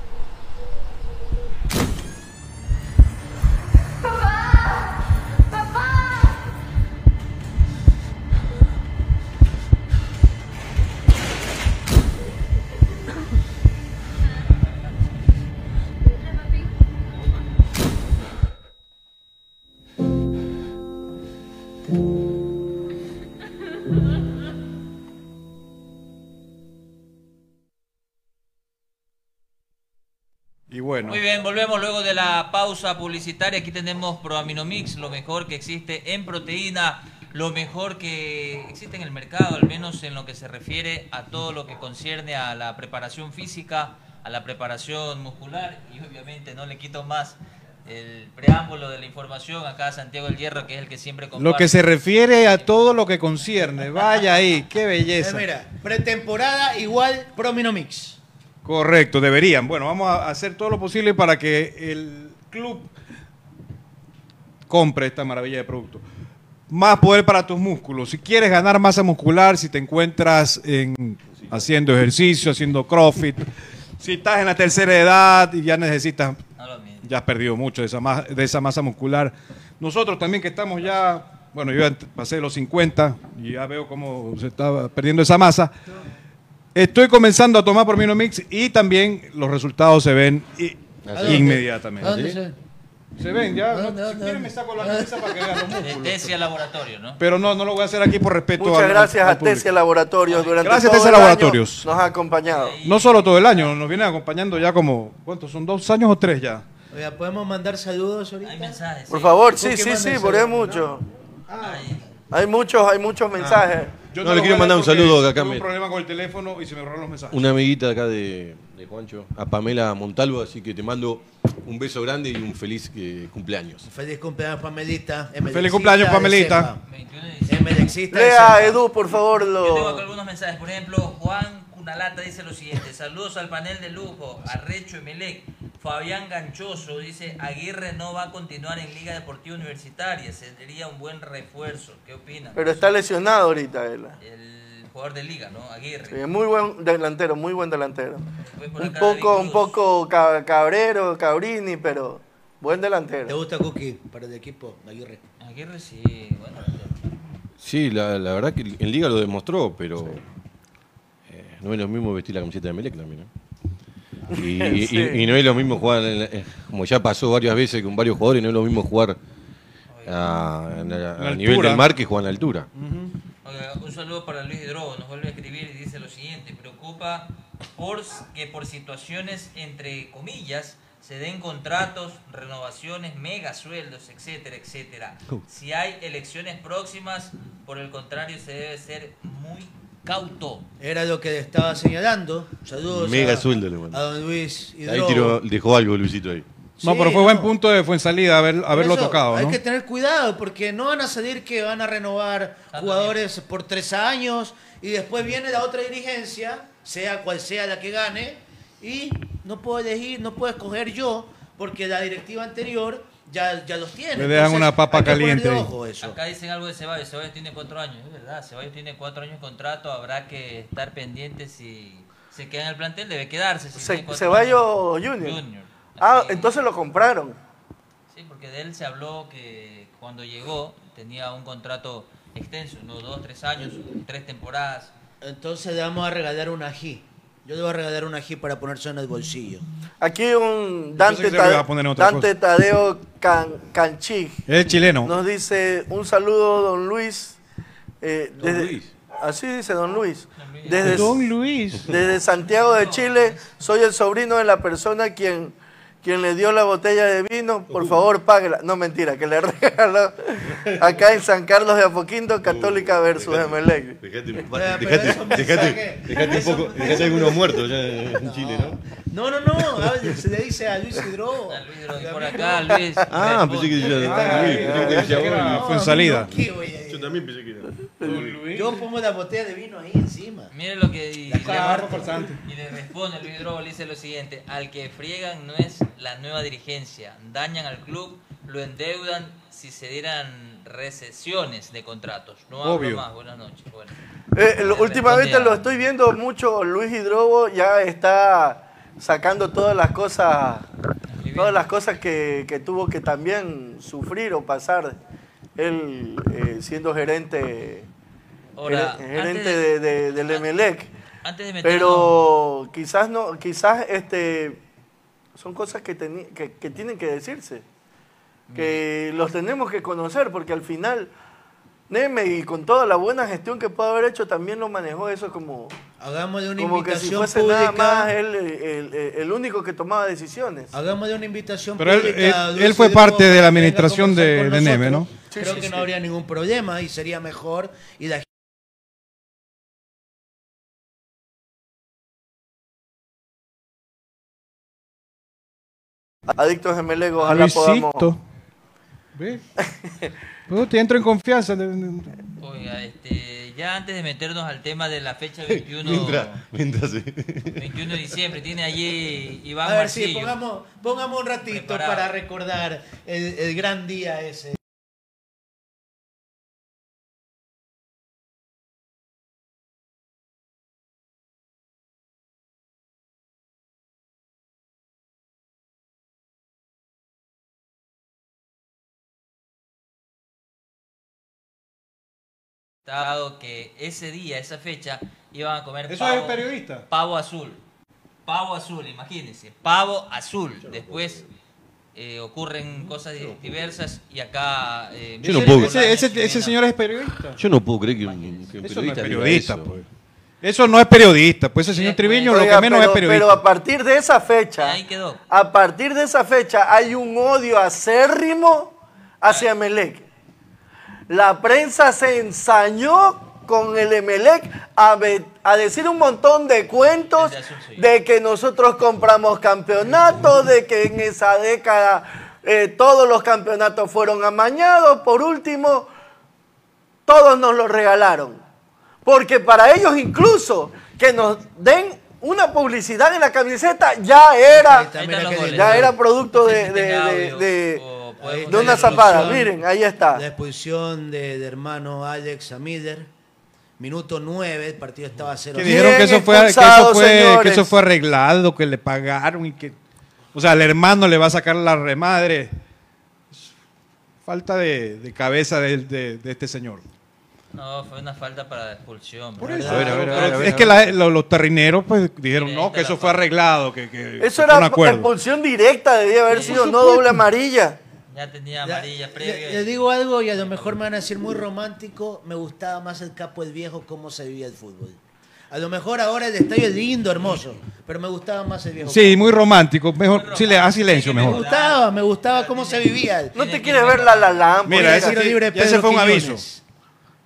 Bueno, Muy bien, volvemos luego de la pausa publicitaria. Aquí tenemos Proaminomix, lo mejor que existe en proteína, lo mejor que existe en el mercado, al menos en lo que se refiere a todo lo que concierne a la preparación física, a la preparación muscular y obviamente no le quito más el preámbulo de la información acá a Santiago del Hierro, que es el que siempre comparte. lo que se refiere a todo lo que concierne, vaya ahí, qué Eh, belleza. mira, pretemporada igual Prominomix. Correcto, deberían. Bueno, vamos a hacer todo lo posible para que el club compre esta maravilla de producto. Más poder para tus músculos. Si quieres ganar masa muscular, si te encuentras en, haciendo ejercicio, haciendo CrossFit, si estás en la tercera edad y ya necesitas, ya has perdido mucho de esa, ma- de esa masa muscular. Nosotros también que estamos ya, bueno, yo pasé los 50 y ya veo cómo se está perdiendo esa masa. Estoy comenzando a tomar Prominomix y también los resultados se ven inmediatamente. ¿A dónde se- Se ven ya. ¿A dónde, si dónde, quieren me saco la camisa para que vean los De músculos. Tesia Laboratorio, ¿no? Pero no, no lo voy a hacer aquí por respeto Muchas al- gracias al a Tesia. Laboratorios durante Gracias, todo Tesia el año Laboratorios. Nos ha acompañado. No solo todo el año, nos vienen acompañando ya como, ¿cuántos? ¿Son dos años o tres ya? Oiga, ¿podemos mandar saludos ahorita? Hay mensajes. Por favor, sí, ¿Por sí, sí, porque hay saludos, mucho. Ay, Hay muchos, hay muchos mensajes. Yo No, lo le quiero mandar un saludo acá, Tuve me- un problema con el teléfono y se me borraron los mensajes. Una amiguita acá de, de Juancho, a Pamela Montalvo, así que te mando un beso grande y un feliz eh, cumpleaños. Feliz cumpleaños, Pamelita. Feliz cumpleaños, Pamelita. 21 de diciembre. Lea. Edu, por favor, Yo tengo acá lo... algunos mensajes. Por ejemplo, Juan Cunalata dice lo siguiente. Saludos al panel de lujo, a Recho Emelec. Fabián Ganchoso dice, Aguirre no va a continuar en Liga Deportiva Universitaria. Sería un buen refuerzo. ¿Qué opinan? Pero está lesionado ahorita él. El jugador de Liga, ¿no? Aguirre. Sí, muy buen delantero, muy buen delantero. Un poco, un poco ca- cabrero, cabrini, pero buen ¿Te delantero. gusta Cookie para el equipo Aguirre? Aguirre sí, bueno. Sí, la, la verdad que en Liga lo demostró, pero no es lo mismo vestir la camiseta de Melec también. ¿no? Y, y- Sí. y- y no es lo mismo jugar, en la- eh, como ya pasó varias veces con varios jugadores, no es lo mismo jugar a, a- a La nivel del mar que jugar en la altura. Un saludo para Luis Hidrobo, nos vuelve a escribir y dice lo siguiente, preocupa por que por situaciones entre comillas se den contratos, renovaciones, mega sueldos, etcétera, etcétera. Si hay elecciones próximas, por el contrario, se debe ser muy cauto. Era lo que estaba señalando. Saludos Mega a, sueldo le mandó. a don Luis Ahí Hidrobo. tiró- dejó algo Luisito ahí. No, Sí, pero fue buen no. punto de Fuensalida haber, haberlo eso, tocado, Hay ¿no? que tener cuidado porque no van a salir que van a renovar jugadores por tres años y después viene la otra dirigencia, sea cual sea la que gane, y no puedo elegir, no puedo escoger yo porque la directiva anterior ya, ya los tiene. Le dejan una papa caliente ojo eso. Acá dicen algo de Ceballos, Ceballos tiene cuatro años, es verdad, Ceballos tiene cuatro años de contrato, habrá que estar pendiente si se queda en el plantel, debe quedarse. Si Ceballos años. Junior. Junior. Ah, entonces lo compraron. Sí, porque de él se habló que cuando llegó tenía un contrato extenso, unos dos, tres años, tres temporadas. Entonces le vamos a regalar un ají. Yo le voy a regalar un ají para ponerse en el bolsillo. Aquí un Dante, pensé que se le iba a Tade- poner otra Dante Tadeo Can- Canchig Es chileno. nos dice un saludo, don Luis. eh, Don desde- Luis. Así dice don Luis. Don Luis. Desde, Don Luis. desde Santiago de Chile, soy el sobrino de la persona quien quien le dio la botella de vino, por favor páguela. No, mentira, que le regaló acá en San Carlos de Apoquindo, Católica versus Emelec. Dejate, un poco, dejate algunos muertos ya en Chile, ¿no? No, no, no, se le dice a Luis Hidrobo. Por acá, Luis. Ah, pensé que decía Ah, Luis, pensé que decía era- vos. fue en salida. ¿qué voy a Yo también pensé que era. Yo pongo la botella de vino ahí encima. Mire lo que y, La le- carro y le responde Luis Drogo, le dice lo siguiente, al que friegan no es la nueva dirigencia, dañan al club, lo endeudan si se dieran recesiones de contratos. No hablo Obvio. más, buenas noches. Bueno, Eh, lo- últimamente lo estoy viendo mucho, Luis Hidrobo ya está sacando todas las cosas, todas las cosas que, que tuvo que también sufrir o pasar él eh, siendo gerente, Ahora, gerente de- de, de- del Emelec. antes de meternos- Pero quizás no, quizás este son cosas que, teni- que, que tienen que decirse, que los tenemos que conocer, porque al final Neme y con toda la buena gestión que puede haber hecho también lo manejó eso como Hagámosle una como que si fuese pública. nada más él el, el- el único que tomaba decisiones. Hagámosle una invitación Pero él- pública. él- él fue parte de la administración de- de Neme. ¿no? Sí, Creo sí, que no habría ningún problema y sería mejor. Y la Adictos de Emelec, ojalá podamos... Luisito. ¿Ve? Pues te entro en confianza. Oiga, este, ya antes de meternos al tema de la fecha 21, Mientras, mientras sí. 21 de diciembre, tiene allí Iván A ver, sí, Marcillo. pongamos, pongamos un ratito Preparado. para recordar el, el gran día ese. Dado que ese día, esa fecha, iban a comer ¿Eso pavo, es periodista? pavo azul. Pavo azul, imagínense. Pavo azul. Después eh, ocurren cosas di- diversas y acá... eh, Yo no puedo- Ese, ese- señor es periodista. Yo no puedo creer que un, que un Eso no es periodista, diga periodista, eso. pues. Eso no es periodista, pues ese señor Triviño lo Oiga, que menos pero, es periodista. pero a partir de esa fecha, Ahí quedó. a partir de esa fecha hay un odio acérrimo hacia Emelec. La prensa se ensañó con el Emelec a, decir un montón de cuentos de que nosotros compramos campeonatos, de que en esa década eh, todos los campeonatos fueron amañados. Por último, todos nos lo regalaron. Porque para ellos incluso que nos den una publicidad en la camiseta ya era, ya era producto de, de una zapada. Miren, ahí está. La expulsión de, de hermano Alex Amider. Minuto 9, el partido estaba 0 Que dijeron que eso, fue, que, eso fue, que señores. eso fue arreglado, que le pagaron y que... O sea, el hermano le va a sacar la remadre. Falta de, de cabeza de, de- de este señor. No, fue una falta para la expulsión. Por ¿verdad? eso. A ver, a ver, a ver, Pero a ver, es que la- los terrineros pues dijeron no, que eso fue arreglado, que, que Eso fue era un acuerdo. expulsión directa, debía haber Sí, sido, no doble amarilla. Ya tenía amarilla le, previa. le digo algo y a lo mejor me van a decir muy romántico. Me gustaba más el capo el viejo, cómo se vivía el fútbol. A lo mejor ahora el estadio es lindo, hermoso, pero me gustaba más el viejo. Sí, muy romántico. Mejor, sí, le haz silencio me mejor. gustaba, me gustaba cómo se vivía. No te quieres ver la la la. Mira, ese, libre, ese fue un aviso.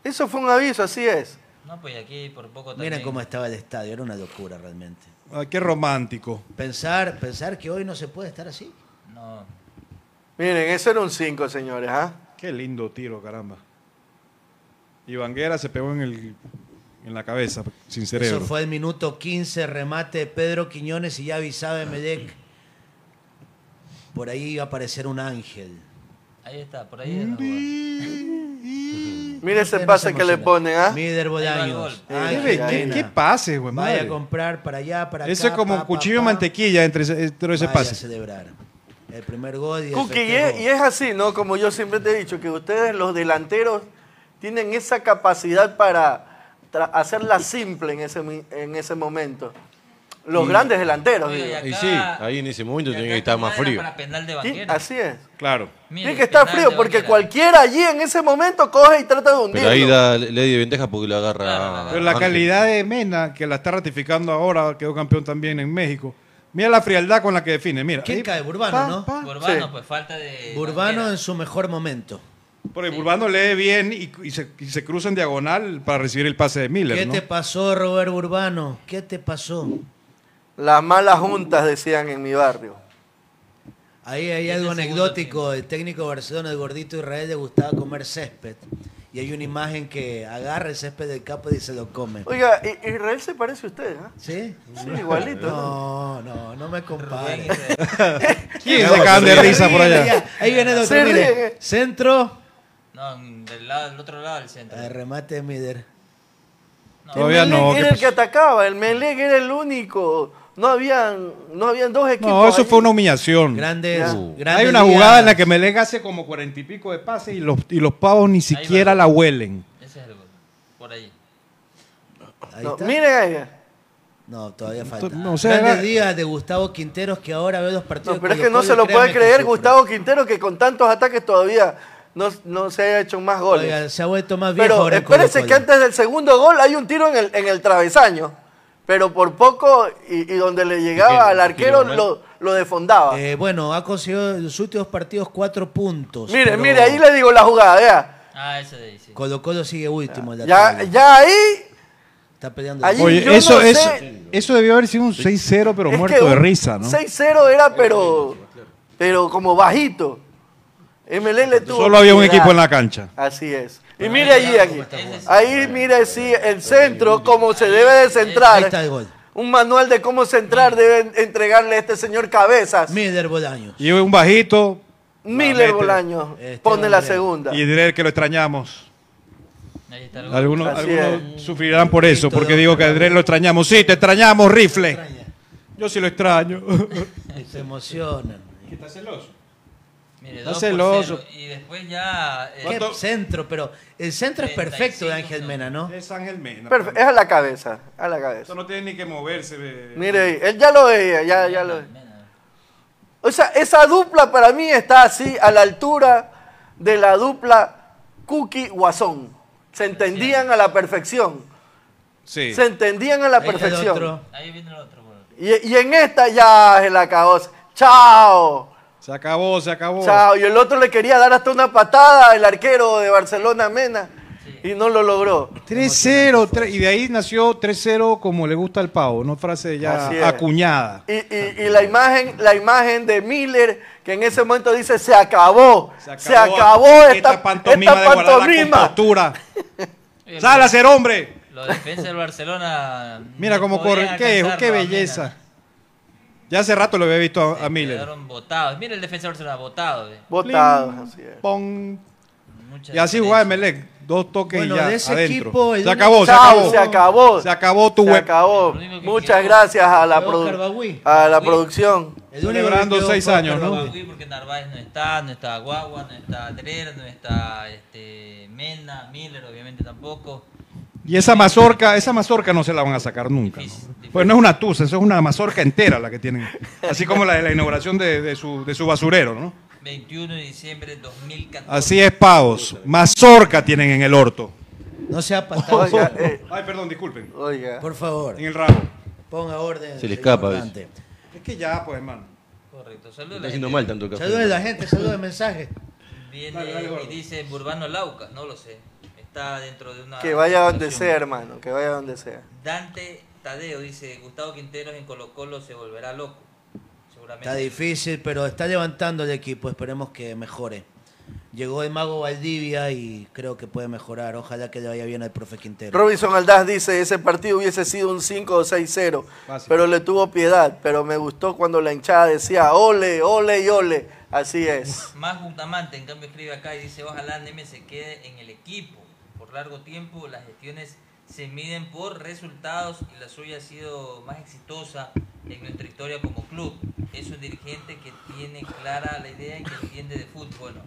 Eso fue un aviso, así es. No, pues aquí por poco también. Miren cómo estaba el estadio, era una locura realmente. Ah, qué romántico. Pensar, pensar que hoy no se puede estar así. No. Miren, eso era un 5, señores, ¿ah? Qué lindo tiro, caramba. Y Banguera se pegó en, el, en la cabeza, sin cerebro. Eso fue el minuto 15, remate de Pedro Quiñones y ya avisaba Emelec. Por ahí iba a aparecer un ángel. Ahí está, por ahí. es la jugada. Mire ese pase que le ponen, ¿ah? Mider Bolaños. Ángel ¿Qué, qué, qué pase, güey, Vaya a comprar para allá, para acá. Eso es como pa, cuchillo pa. mantequilla entre ese, entre ese Vaya a pase. celebrar. El primer gol y el y es, y es así, ¿no? Como yo siempre te he dicho, que ustedes, los delanteros, tienen esa capacidad para hacerla simple en ese, en ese momento. Los Y- grandes delanteros, y sí, ahí en ese momento acá que estar más frío. era Para penal de Sí, así es. Claro. Tiene que estar frío porque cualquiera allí en ese momento coge y trata de hundirlo. Pero ahí da ley de ventaja porque lo agarra. Claro, Pero la Ángel. calidad de Mena, que la está ratificando ahora, quedó campeón también en México, Mira la frialdad con la que define. Mira. ¿Quién ahí, cae? Burbano, pa, ¿no? pa. Burbano, Sí. pues falta de. Burbano en su mejor momento. Porque Burbano lee bien y, y se, y se cruza en diagonal para recibir el pase de Miller. ¿Qué ¿no? te pasó, Robert Burbano? ¿Qué te pasó? Las malas juntas decían en mi barrio. Ahí hay Este algo anecdótico. El técnico de Barcelona, el gordito Israel, le gustaba comer césped. Y hay una imagen que agarra el césped del capo y se lo come. Oiga, Israel se parece a usted, ¿ah? ¿Sí? Sí, igualito. ¿no? No, no, no me compare. ¿Quién se cagan de risa por allá? Ahí viene el otro, Se mire. ríe. Centro. No, del, lado, del otro lado del centro. El remate de Mider. No, Todavía el no, Melec ¿qué era el que atacaba, el Melec era el único. No habían, no habían dos equipos. No, eso ahí. fue una humillación. Grandes, Hay una días. jugada en la que Melec hace como cuarenta y pico de pases y los, y los pavos ni siquiera la huelen. ese es el gol. Por ahí. Ahí No, está. miren ahí. No, todavía falta. No, o sea, Grandes días de Gustavo Quinteros que ahora ve los partidos. No, pero es que no se lo puede creer. Gustavo Quintero que con tantos ataques todavía no, no se haya hecho más goles. Oiga, se ha vuelto más viejo pero espérese que antes del segundo gol hay un tiro en el, en el travesaño. Pero por poco, y, y donde le llegaba al arquero, lo, lo defondaba. Eh, bueno, ha conseguido en los últimos partidos cuatro puntos. mire, pero mire, ahí le digo la jugada, vea. Ah, ese de ahí, sí. Colo Colo sigue último Ya, ya ahí, Está peleando. Allí- Oye, eso, no eso, sé. eso debió haber sido un 6-0, pero es muerto de risa, ¿no? 6-0 era, pero, pero como bajito. MLE le tuvo Solo había un equipo en la cancha. Así es. Y mire allí, aquí. Ahí mire, sí, el centro, como se debe de Ahí centrar. está el gol. Un manual de cómo centrar debe entregarle a este señor Cabezas. Miller Bolaños. Y un bajito, Miller mete. Bolaño Este pone la segunda. y diré que lo extrañamos. Ahí está el gol. Algunos, algunos sufrirán por eso, porque digo que a lo extrañamos. Sí, te extrañamos, rifle. Yo sí lo extraño. Se emocionan. ¿Está celoso? Mire, Está dos por celoso. Y después ya. eh, ¿Qué centro? Pero el centro es perfecto de 35 Ángel Mena, ¿no? Es Ángel Mena. Perfe- es a la cabeza, a la Eso cabeza. no tiene ni que moverse. ve. Mire, él ya lo veía, ya, ya lo Mena. O sea, esa dupla para mí está así a la altura de la dupla Cookie Guasón. Se entendían a la perfección. Sí. Se entendían a la Ahí está el perfección. otro. Ahí viene el otro. Y, y en esta ya se la acabó. ¡Chao! Se acabó, se acabó. Chao. Y el otro le quería dar hasta una patada, el arquero de Barcelona, Mena. Y no lo logró. 3-0, tre- y de ahí nació 3-0 como le gusta al pavo, no frase ya acuñada. Y, y- y la imagen, la imagen de Miller, que en ese momento dice, se acabó. Se acabó, esta, pantomima esta de guardar la pantomima. Oye, ¡Sal a ser hombre! Los defensas del Barcelona. Mira no cómo corre. Qué, qué belleza. Mena. Ya hace rato lo había visto a, a Se Miller. Quedaron botados. Mira el defensor Barcelona, botado. eh. Botado, Pling, así es. pong. Mucha Y así jugaba Emelec. Dos toques Bueno, y ya de ese adentro. equipo, se acabó, se Chao, acabó. se acabó. Se acabó tu Se web. acabó. Muchas quedó gracias a la, Bagüí. a la Bagüí. producción. Celebrando seis años, ¿no? Porque Narváez no está, no está Guagua, no está Drer, no está este, Mena, Miller obviamente tampoco. Y esa mazorca, esa mazorca no se la van a sacar nunca. Pues no es una tusa, eso es una mazorca entera la que tienen. Así como la de la inauguración de, de su, de su basurero, ¿no? 21 de diciembre de 2014. Así es, pavos. Mazorca tienen en el orto. No sea patado. Oiga, eh, Ay, perdón, disculpen. oiga. Por favor, En el rabo. ponga orden. Se le escapa. Es que ya, pues, hermano. Correcto. Saludos a Está la haciendo gente. mal tanto el café. Saludos a la gente, saludos de mensaje. Viene Dale, dale, y dice Burbano Laucas, no lo sé. Está dentro de una. Que vaya donde sea, hermano, que vaya donde sea. Dante Tadeo dice: Gustavo Quinteros en Colo Colo se volverá loco. Seguramente. Está difícil, pero está levantando el equipo. Esperemos que mejore. Llegó el mago Valdivia y creo que puede mejorar. Ojalá que le vaya bien al profe Quintero. Robinson Aldaz dice, ese partido hubiese sido un 5 o 6-0, Fácil. pero le tuvo piedad, pero me gustó cuando la hinchada decía, ole, ole y ole. Así es. Más Bustamante, en cambio, escribe acá y dice: Ojalá Neme se quede en el equipo. Largo tiempo, las gestiones se miden por resultados y la suya ha sido más exitosa en nuestra historia como club. Es un dirigente que tiene clara la idea y que entiende de fútbol. Bueno,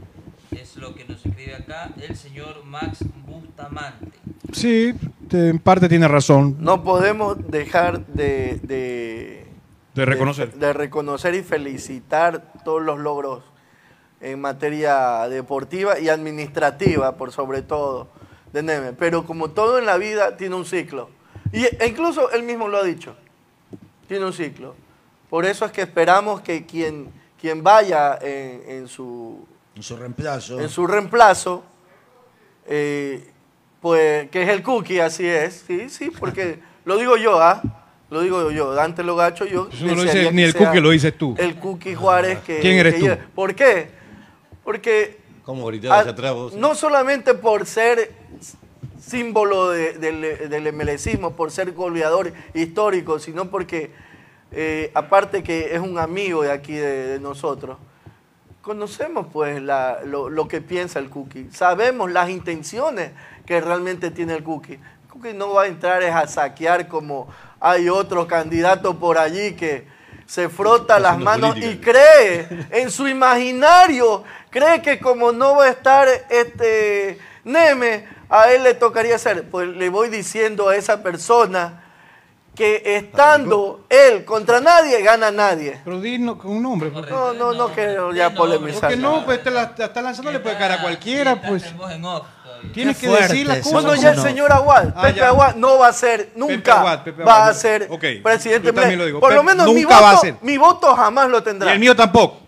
es lo que nos escribe acá el señor Max Bustamante. Sí, en parte tiene razón. No podemos dejar de, de, De reconocer. de, de reconocer y felicitar todos los logros en materia deportiva y administrativa, por sobre todo, de Neme. Pero como todo en la vida, tiene un ciclo. Y, e incluso él mismo lo ha dicho. Tiene un ciclo. Por eso es que esperamos que quien, quien vaya en, en su, En su reemplazo. en su reemplazo, eh, pues que es el Cookie, así es, sí, sí, porque lo digo yo, ¿ah? Lo digo yo, Dante Logacho, yo. Eso no lo dice ni el Cookie, lo dices tú. El Cookie Juárez que. ¿Quién eres que tú? lleve. ¿Por qué? Porque ¿Cómo gritabas Ah, atrás vos? No solamente por ser símbolo de- del, del MLCismo, por ser goleador histórico, sino porque, eh, aparte que es un amigo de aquí de, de nosotros, conocemos pues la- lo, lo que piensa el Cookie, sabemos las intenciones que realmente tiene el Cookie. El Cookie no va a entrar es a saquear como hay otro candidato por allí que se frota las manos política. y cree en su imaginario, cree que como no va a estar este Neme, a él le tocaría ser. Pues le voy diciendo a esa persona que estando él contra nadie, gana nadie. Pero dinos con un nombre. pues. No, no, no quiero ya polemizar. Porque no, pues te la te está lanzando, le puede caer a cualquiera, pues. Tienes que decir las cosas. Bueno, ya el señor Aguad, Ah, Pepe. Aguad no va a ser, nunca Aguad, Pepe va a ser Ok, presidente. yo lo digo. Por lo menos mi nunca va a voto, ser. mi voto jamás lo Y tendrá. el mío tampoco.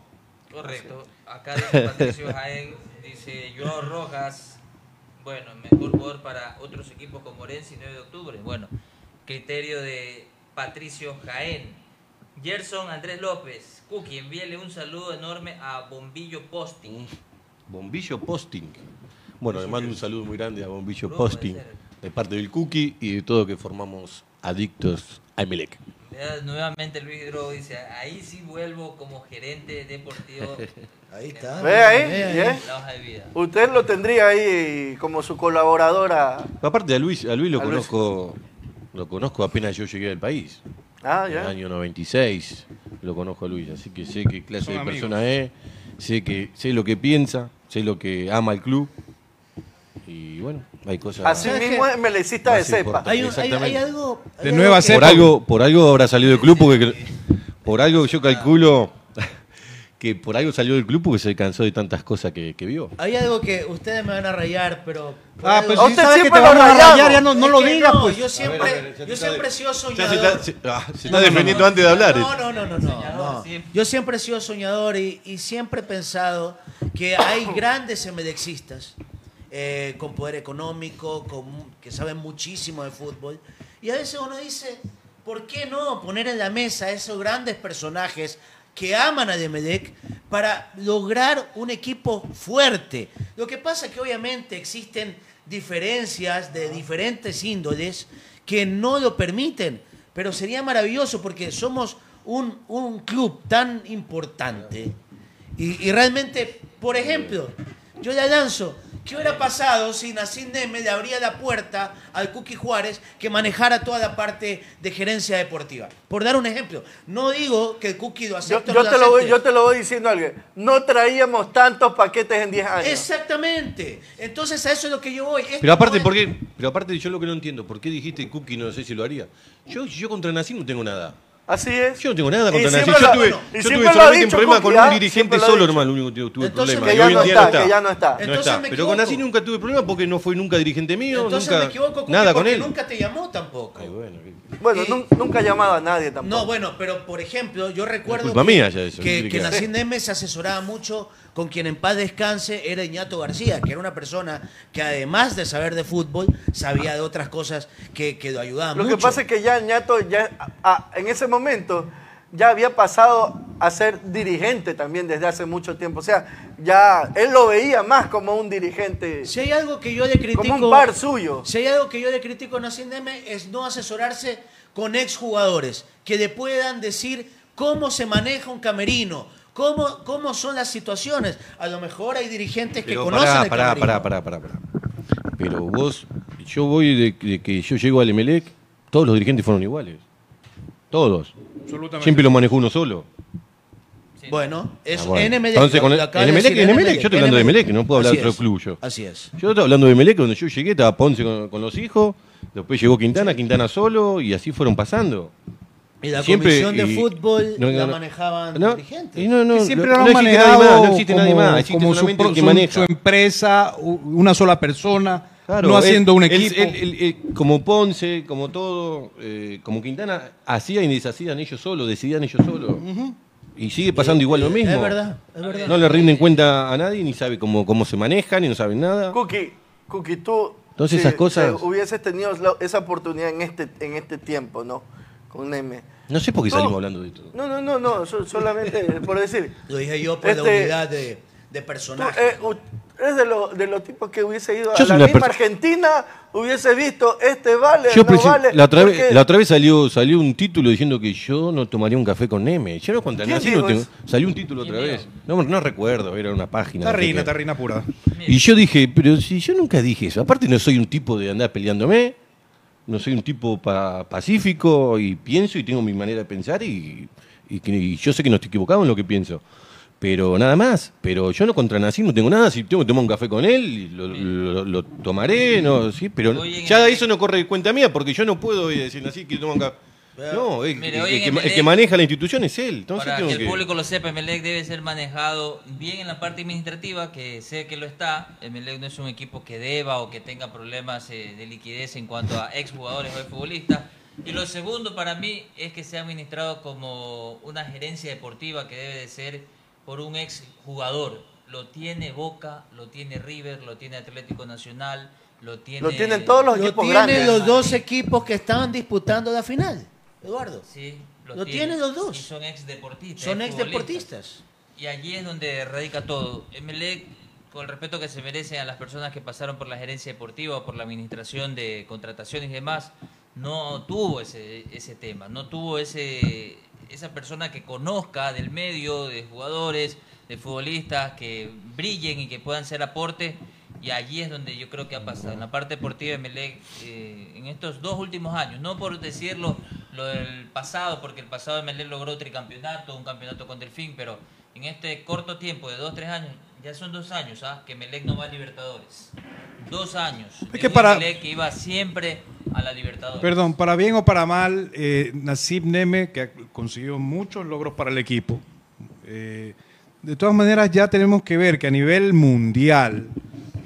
Correcto. Acá dice Patricio Jaén, dice Joao Rojas, bueno, mejor jugador para otros equipos como Orense y 9 de octubre. Bueno, criterio de Patricio Jaén. Gerson Andrés López, Cookie, envíele un saludo enorme a Bombillo Posting. Bombillo Posting. Bueno, le mando un saludo muy grande a Bombillo Posting, de parte del Cookie y de todo que formamos adictos a Emelec. Ya, Nuevamente Luis Hidro dice, ahí sí vuelvo como gerente deportivo. Ahí está. Ve ahí. ¿eh? Usted lo tendría ahí como su colaboradora. Aparte a Luis, a Luis lo A Luis. conozco, lo conozco apenas yo llegué al país. Ah, En el ya. año 96 lo conozco a Luis, así que sé qué clase Son de amigos. persona es, sé que sé lo que piensa, sé lo que ama el club y bueno, hay cosas. Así ¿Sabes mismo es melecista de cepa. Hay, un- hay- hay algo. hay De nueva cepa. por algo, por algo habrá salido del club porque por algo yo calculo que por algo salió del club porque se cansó de tantas cosas que, que vio. Hay algo que ustedes me van a rayar, pero. Ah, algo- pues si sabes que te vamos a rayar, ya no, lo digas, no, pues. Yo siempre, ver, ya yo siempre he sido Ya soñador. se está, se- ah, se está No, no, defendiendo no. antes de hablar. No, no, no, no, no. Yo siempre he sido soñador y, y siempre he pensado que hay grandes emelexistas eh, con poder económico, con, que saben muchísimo de fútbol. Y a veces uno dice, ¿por qué no poner en la mesa a esos grandes personajes que aman a Emelec para lograr un equipo fuerte? Lo que pasa es que obviamente existen diferencias de diferentes índoles que no lo permiten, pero sería maravilloso porque somos un, club tan importante y realmente, por ejemplo, yo le lanzo, ¿qué hubiera pasado si Nacín Neme le abría la puerta al Cookie Juárez que manejara toda la parte de gerencia deportiva? Por dar un ejemplo, no digo que el Cookie lo Yo, acepte o yo no te lo voy, yo te lo voy diciendo algo. No traíamos tantos paquetes en 10 años. Exactamente. Entonces a eso es lo que yo voy. Esto Pero aparte, ¿por qué? Pero aparte yo lo que no entiendo, ¿por qué dijiste Cookie no sé si lo haría? Yo, yo contra Nací no tengo nada. Así es. Yo no tengo nada contra siempre Yo lo- tuve, bueno, yo solamente un problema con un dirigente solo, hermano. Lo único que tuve Entonces, problema. que Y hoy no día está, que ya no está. No Entonces está. me Pero con. Nací nunca tuve problema porque no fue nunca dirigente mío, Entonces nunca me equivoco, Cookie, nada con él. nunca te llamó tampoco. Ay, bueno, Bueno, Y- nun- nunca ha llamado a nadie tampoco. No, bueno, pero por ejemplo, yo recuerdo que, mía ya eso, que, ¿qué quiere que que haga? Nacín Neme se asesoraba mucho con quien en paz descanse era Iñato García, que era una persona que además de saber de fútbol, sabía de otras cosas que, que lo ayudaban Lo mucho. que pasa es que ya Ñato, ya, a- a- en ese momento, ya había pasado a ser dirigente también desde hace mucho tiempo. O sea, ya él lo veía más como un dirigente, Si hay algo que yo le critico... como un par suyo. Si hay algo que yo le critico a es no asesorarse con exjugadores que le puedan decir cómo se maneja un camerino, cómo, cómo son las situaciones. A lo mejor hay dirigentes que Pero conocen pará, el pará, pará, pará, pará, pará. Pero vos, yo voy de, de que yo llego al Emelec, todos los dirigentes fueron iguales. Todos. Absolutamente. Siempre lo manejó uno solo. Bueno, es Ah, bueno. en Emelec. Entonces, con el- decir, en Emelec, yo estoy hablando de Emelec, no puedo hablar Así de otro es, club yo. Así es. Yo estaba hablando de Emelec, cuando yo llegué estaba Ponce con, con los hijos, después llegó Quintana, Quintana solo, y así fueron pasando. Y la Siempre- comisión de y- fútbol no, la no. manejaban No, dirigentes. y no, no, Que siempre no, lo han no existe nadie más, no existe nadie como, más, existe como su, solamente pro- el que maneja. su empresa, una sola persona. Claro, no haciendo él- un equipo. él- él- él, como Ponce, como todo, eh, como Quintana, hacían y deshacían ellos solos, decidían ellos solos. Y sigue pasando igual lo mismo. Es verdad, es verdad. No le rinden cuenta a nadie, ni sabe cómo, cómo se manejan, ni no saben nada. Cookie, Cookie, tú Entonces si- esas cosas- si hubieses tenido esa oportunidad en este, en este tiempo, ¿no? Con Neme. No sé por qué salimos hablando de esto. No, no, no, no, so- solamente por decir. Lo dije yo por la Este, unidad de, de Tú, personaje. eh, eres de, los de los tipos que hubiese ido Yo a soy la misma Argentina, hubiese visto, este vale, Yo, no vale. la, otra vez, porque- la otra vez salió, salió un título diciendo que yo no tomaría un café con Neme. Yo no conté ¿Quién nada. no tengo- salió un título otra vez. No, no recuerdo, era una página. Tarrina, tarrina pura. Y yo dije, pero si yo nunca dije eso. Aparte no soy un tipo de andar peleándome. No soy un tipo pa- pacífico y pienso y tengo mi manera de pensar y, y que- y yo sé que no estoy equivocado en lo que pienso. Pero nada más. Pero yo no contra Nací no tengo nada. Si tengo que tomar un café con él, lo, lo- lo tomaré, no, sí, pero ya eso no corre de cuenta mía porque yo no puedo eh, decir Nací que toma un café. No, el, Mire, el- hoy el en que, el maneja la institución es él. Entonces Para que el que- público lo sepa, Emelec debe ser manejado bien en la parte administrativa, que sé que lo está. Emelec no es un equipo que deba o que tenga problemas eh, de liquidez en cuanto a exjugadores o exfutbolistas. Y lo segundo para mí es que sea administrado como una gerencia deportiva que debe de ser por un exjugador. Lo tiene Boca, lo tiene River, lo tiene Atlético Nacional, lo tiene... Lo tienen todos los Lo equipos tienen grandes. los dos equipos que estaban disputando la final, Eduardo. Sí, Lo tienen los dos. Y son ex deportistas. Son ex deportistas. Y allí es donde radica todo. Emelec, con el respeto que se merecen a las personas que pasaron por la gerencia deportiva o por la administración de contrataciones y demás, no tuvo ese, ese tema, no tuvo ese esa persona que conozca del medio, de jugadores, de futbolistas, que brillen y que puedan ser aporte. Y allí es donde yo creo que ha pasado. En la parte deportiva de Melec, eh, en estos dos últimos años, no por decirlo lo del pasado, porque el pasado de Melec logró tricampeonato, un campeonato con Delfín, pero en este corto tiempo de dos, tres años, ya son dos años ¿ah? que Melec no va a Libertadores. Dos años. de que para- Emelec que iba siempre a la Libertadores. Perdón, para bien o para mal, eh, Nasib Neme, que ha conseguido muchos logros para el equipo. eh, de todas maneras, ya tenemos que ver que a nivel mundial,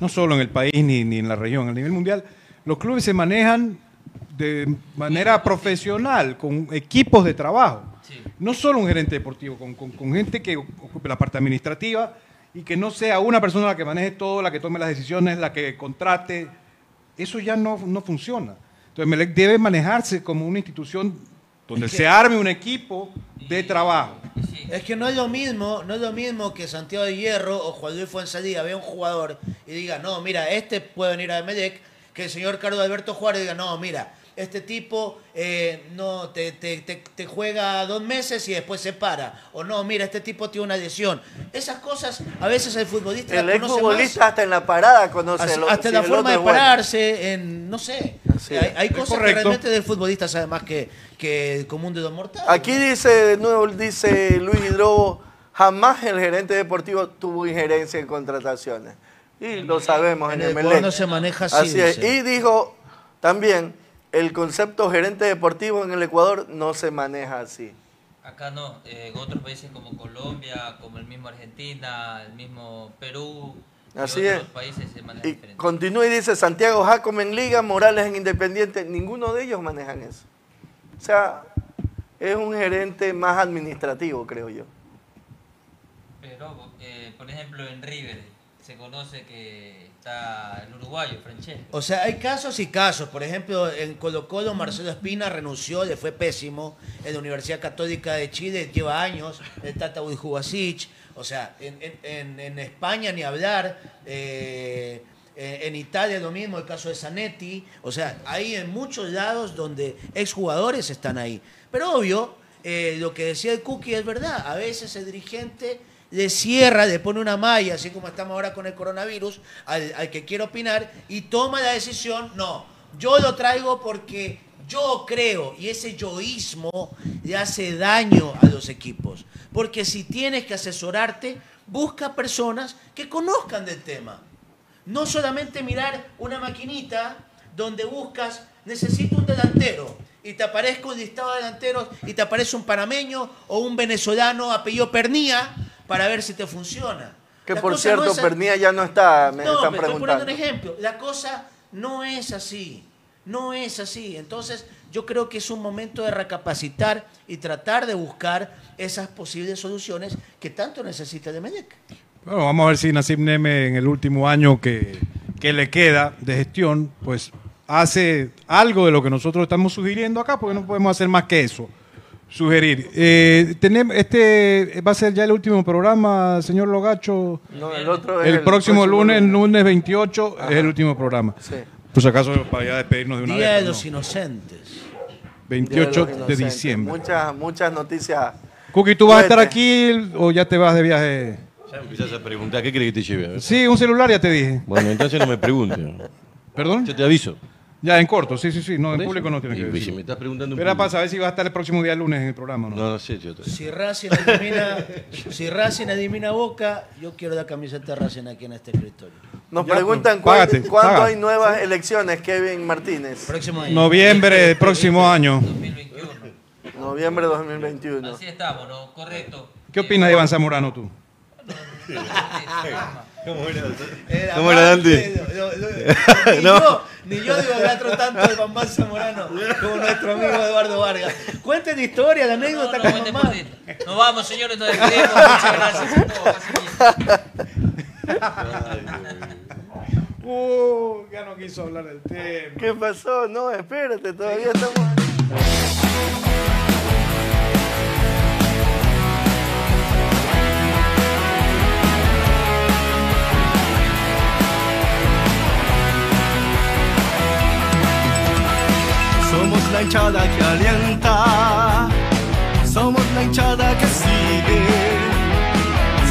no solo en el país ni, ni en la región, a nivel mundial, los clubes se manejan de manera profesional, con equipos de trabajo. No solo un gerente deportivo, con, con- con gente que ocupe la parte administrativa y que no sea una persona la que maneje todo, la que tome las decisiones, la que contrate. Eso ya no, no funciona. Entonces, Melec debe manejarse como una institución donde Es que- se arme un equipo de trabajo. Es que no es lo mismo, no es lo mismo que Santiago de Hierro o Juan Luis Fuenzalía vea un jugador y diga, no, mira, este puede venir a Emelec, que el señor Carlos Alberto Juárez diga, no, mira, este tipo eh, no te, te- te- te juega dos meses y después se para. O no, mira, este tipo tiene una lesión. Esas cosas a veces el futbolista El las conoce exfutbolista más. hasta en la parada conoce Así- lo- hasta si la forma de bueno. pararse, en, no sé. Así hay cosas que realmente del futbolista sabe más que, que el común de los mortales. Aquí dice de nuevo, dice Luis Hidrobo, jamás el gerente deportivo tuvo injerencia en contrataciones. Y lo sabemos en, en el el Ecuador no se maneja así, es. Y dijo también, el concepto gerente deportivo en el Ecuador no se maneja así. Acá no, eh, en otros países como Colombia, como el mismo Argentina, el mismo Perú, y Así otros es. países se maneja Y diferente. continúa y dice Santiago Jacome en Liga, Morales en Independiente, ninguno de ellos manejan eso. O sea, es un gerente más administrativo, creo yo. Pero, eh, por ejemplo, en River se conoce que está el uruguayo, Francesco. O sea, hay casos y casos. Por ejemplo, en Colo Colo Marcelo Espina renunció, le fue pésimo. En la Universidad Católica de Chile lleva años, el Tata. O sea, en, España ni hablar. eh, en Italia lo mismo, el caso de Zanetti. O sea, hay en muchos lados donde exjugadores están ahí. Pero obvio, eh, lo que decía el Cookie es verdad. A veces el dirigente le cierra, le pone una malla, así como estamos ahora con el coronavirus, al, que quiere opinar y toma la decisión, no, yo lo traigo porque yo creo, y ese yoísmo le hace daño a los equipos, porque si tienes que asesorarte, busca personas que conozcan del tema. No solamente mirar una maquinita donde buscas, necesito un delantero, y te aparezca un listado de delanteros y te aparece un panameño o un venezolano apellido Pernía para ver si te funciona. Que La por cierto, no es- ya no está, me no, están pero estoy poniendo preguntando. un ejemplo. La cosa No es así. No es así. Entonces, yo creo que es un momento de recapacitar y tratar de buscar esas posibles soluciones que tanto necesita de Medec. Bueno, vamos a ver si Nasib Neme en el último año que, que le queda de gestión, pues hace algo de lo que nosotros estamos sugiriendo acá, porque no podemos hacer más que eso. Sugerir. Eh, tenemos, este va a ser ya el último programa, señor Logacho. No, el otro es El, el próximo, próximo lunes, lunes. lunes 28, es el último programa. Sí. Por si acaso, para ya despedirnos de una Día vez. de pero los no. Inocentes. Día de 28 los de diciembre. Muchas, muchas noticias. Cookie, ¿tú vas a estar aquí o ya te vas de viaje? Ya me empezás a preguntar, ¿qué crees que te lleve? Sí, un celular ya te dije. Bueno, entonces no me preguntes. ¿Perdón? Yo te aviso. Ya, en corto, sí, sí, sí. No, en público no tiene que decir. si me estás preguntando público. para saber si va a estar el próximo día lunes en el programa o no. No, no sé, yo te- Si Racing elimina, si Racing elimina Boca, yo quiero la camiseta de Racing aquí en este escritorio. Nos Ya, preguntan pues, cuándo, págate, cuándo paga. hay nuevas elecciones, Kevin Martínez. Próximo año. Noviembre del próximo año. 2021. Noviembre 2021. Así estamos, ¿no? Correcto. ¿Qué opinas de Iván Zamorano tú? Era ¿Cómo era amante, Dante? lo- lo- lo- ni, No. yo, ni yo idolatro tanto al Bambán Zamorano como nuestro amigo Eduardo Vargas. Cuenten historia, la No, anécdota no, por ti. Nos vamos, señores, nos despedimos. Muchas gracias a todos. Uh, ya no quiso hablar del tema. ¿Qué pasó? No, espérate, todavía estamos. La hinchada que alienta, somos la hinchada que sigue,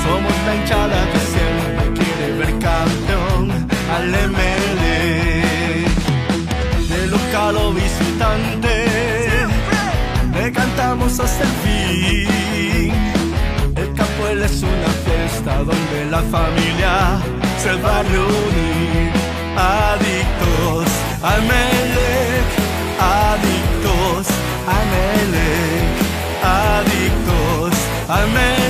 somos la hinchada que siempre quiere ver campeón al ML. De local o visitante, le cantamos hasta el fin. El campo él es una fiesta donde la familia se va a reunir. Adictos al Melec, adictos adictos al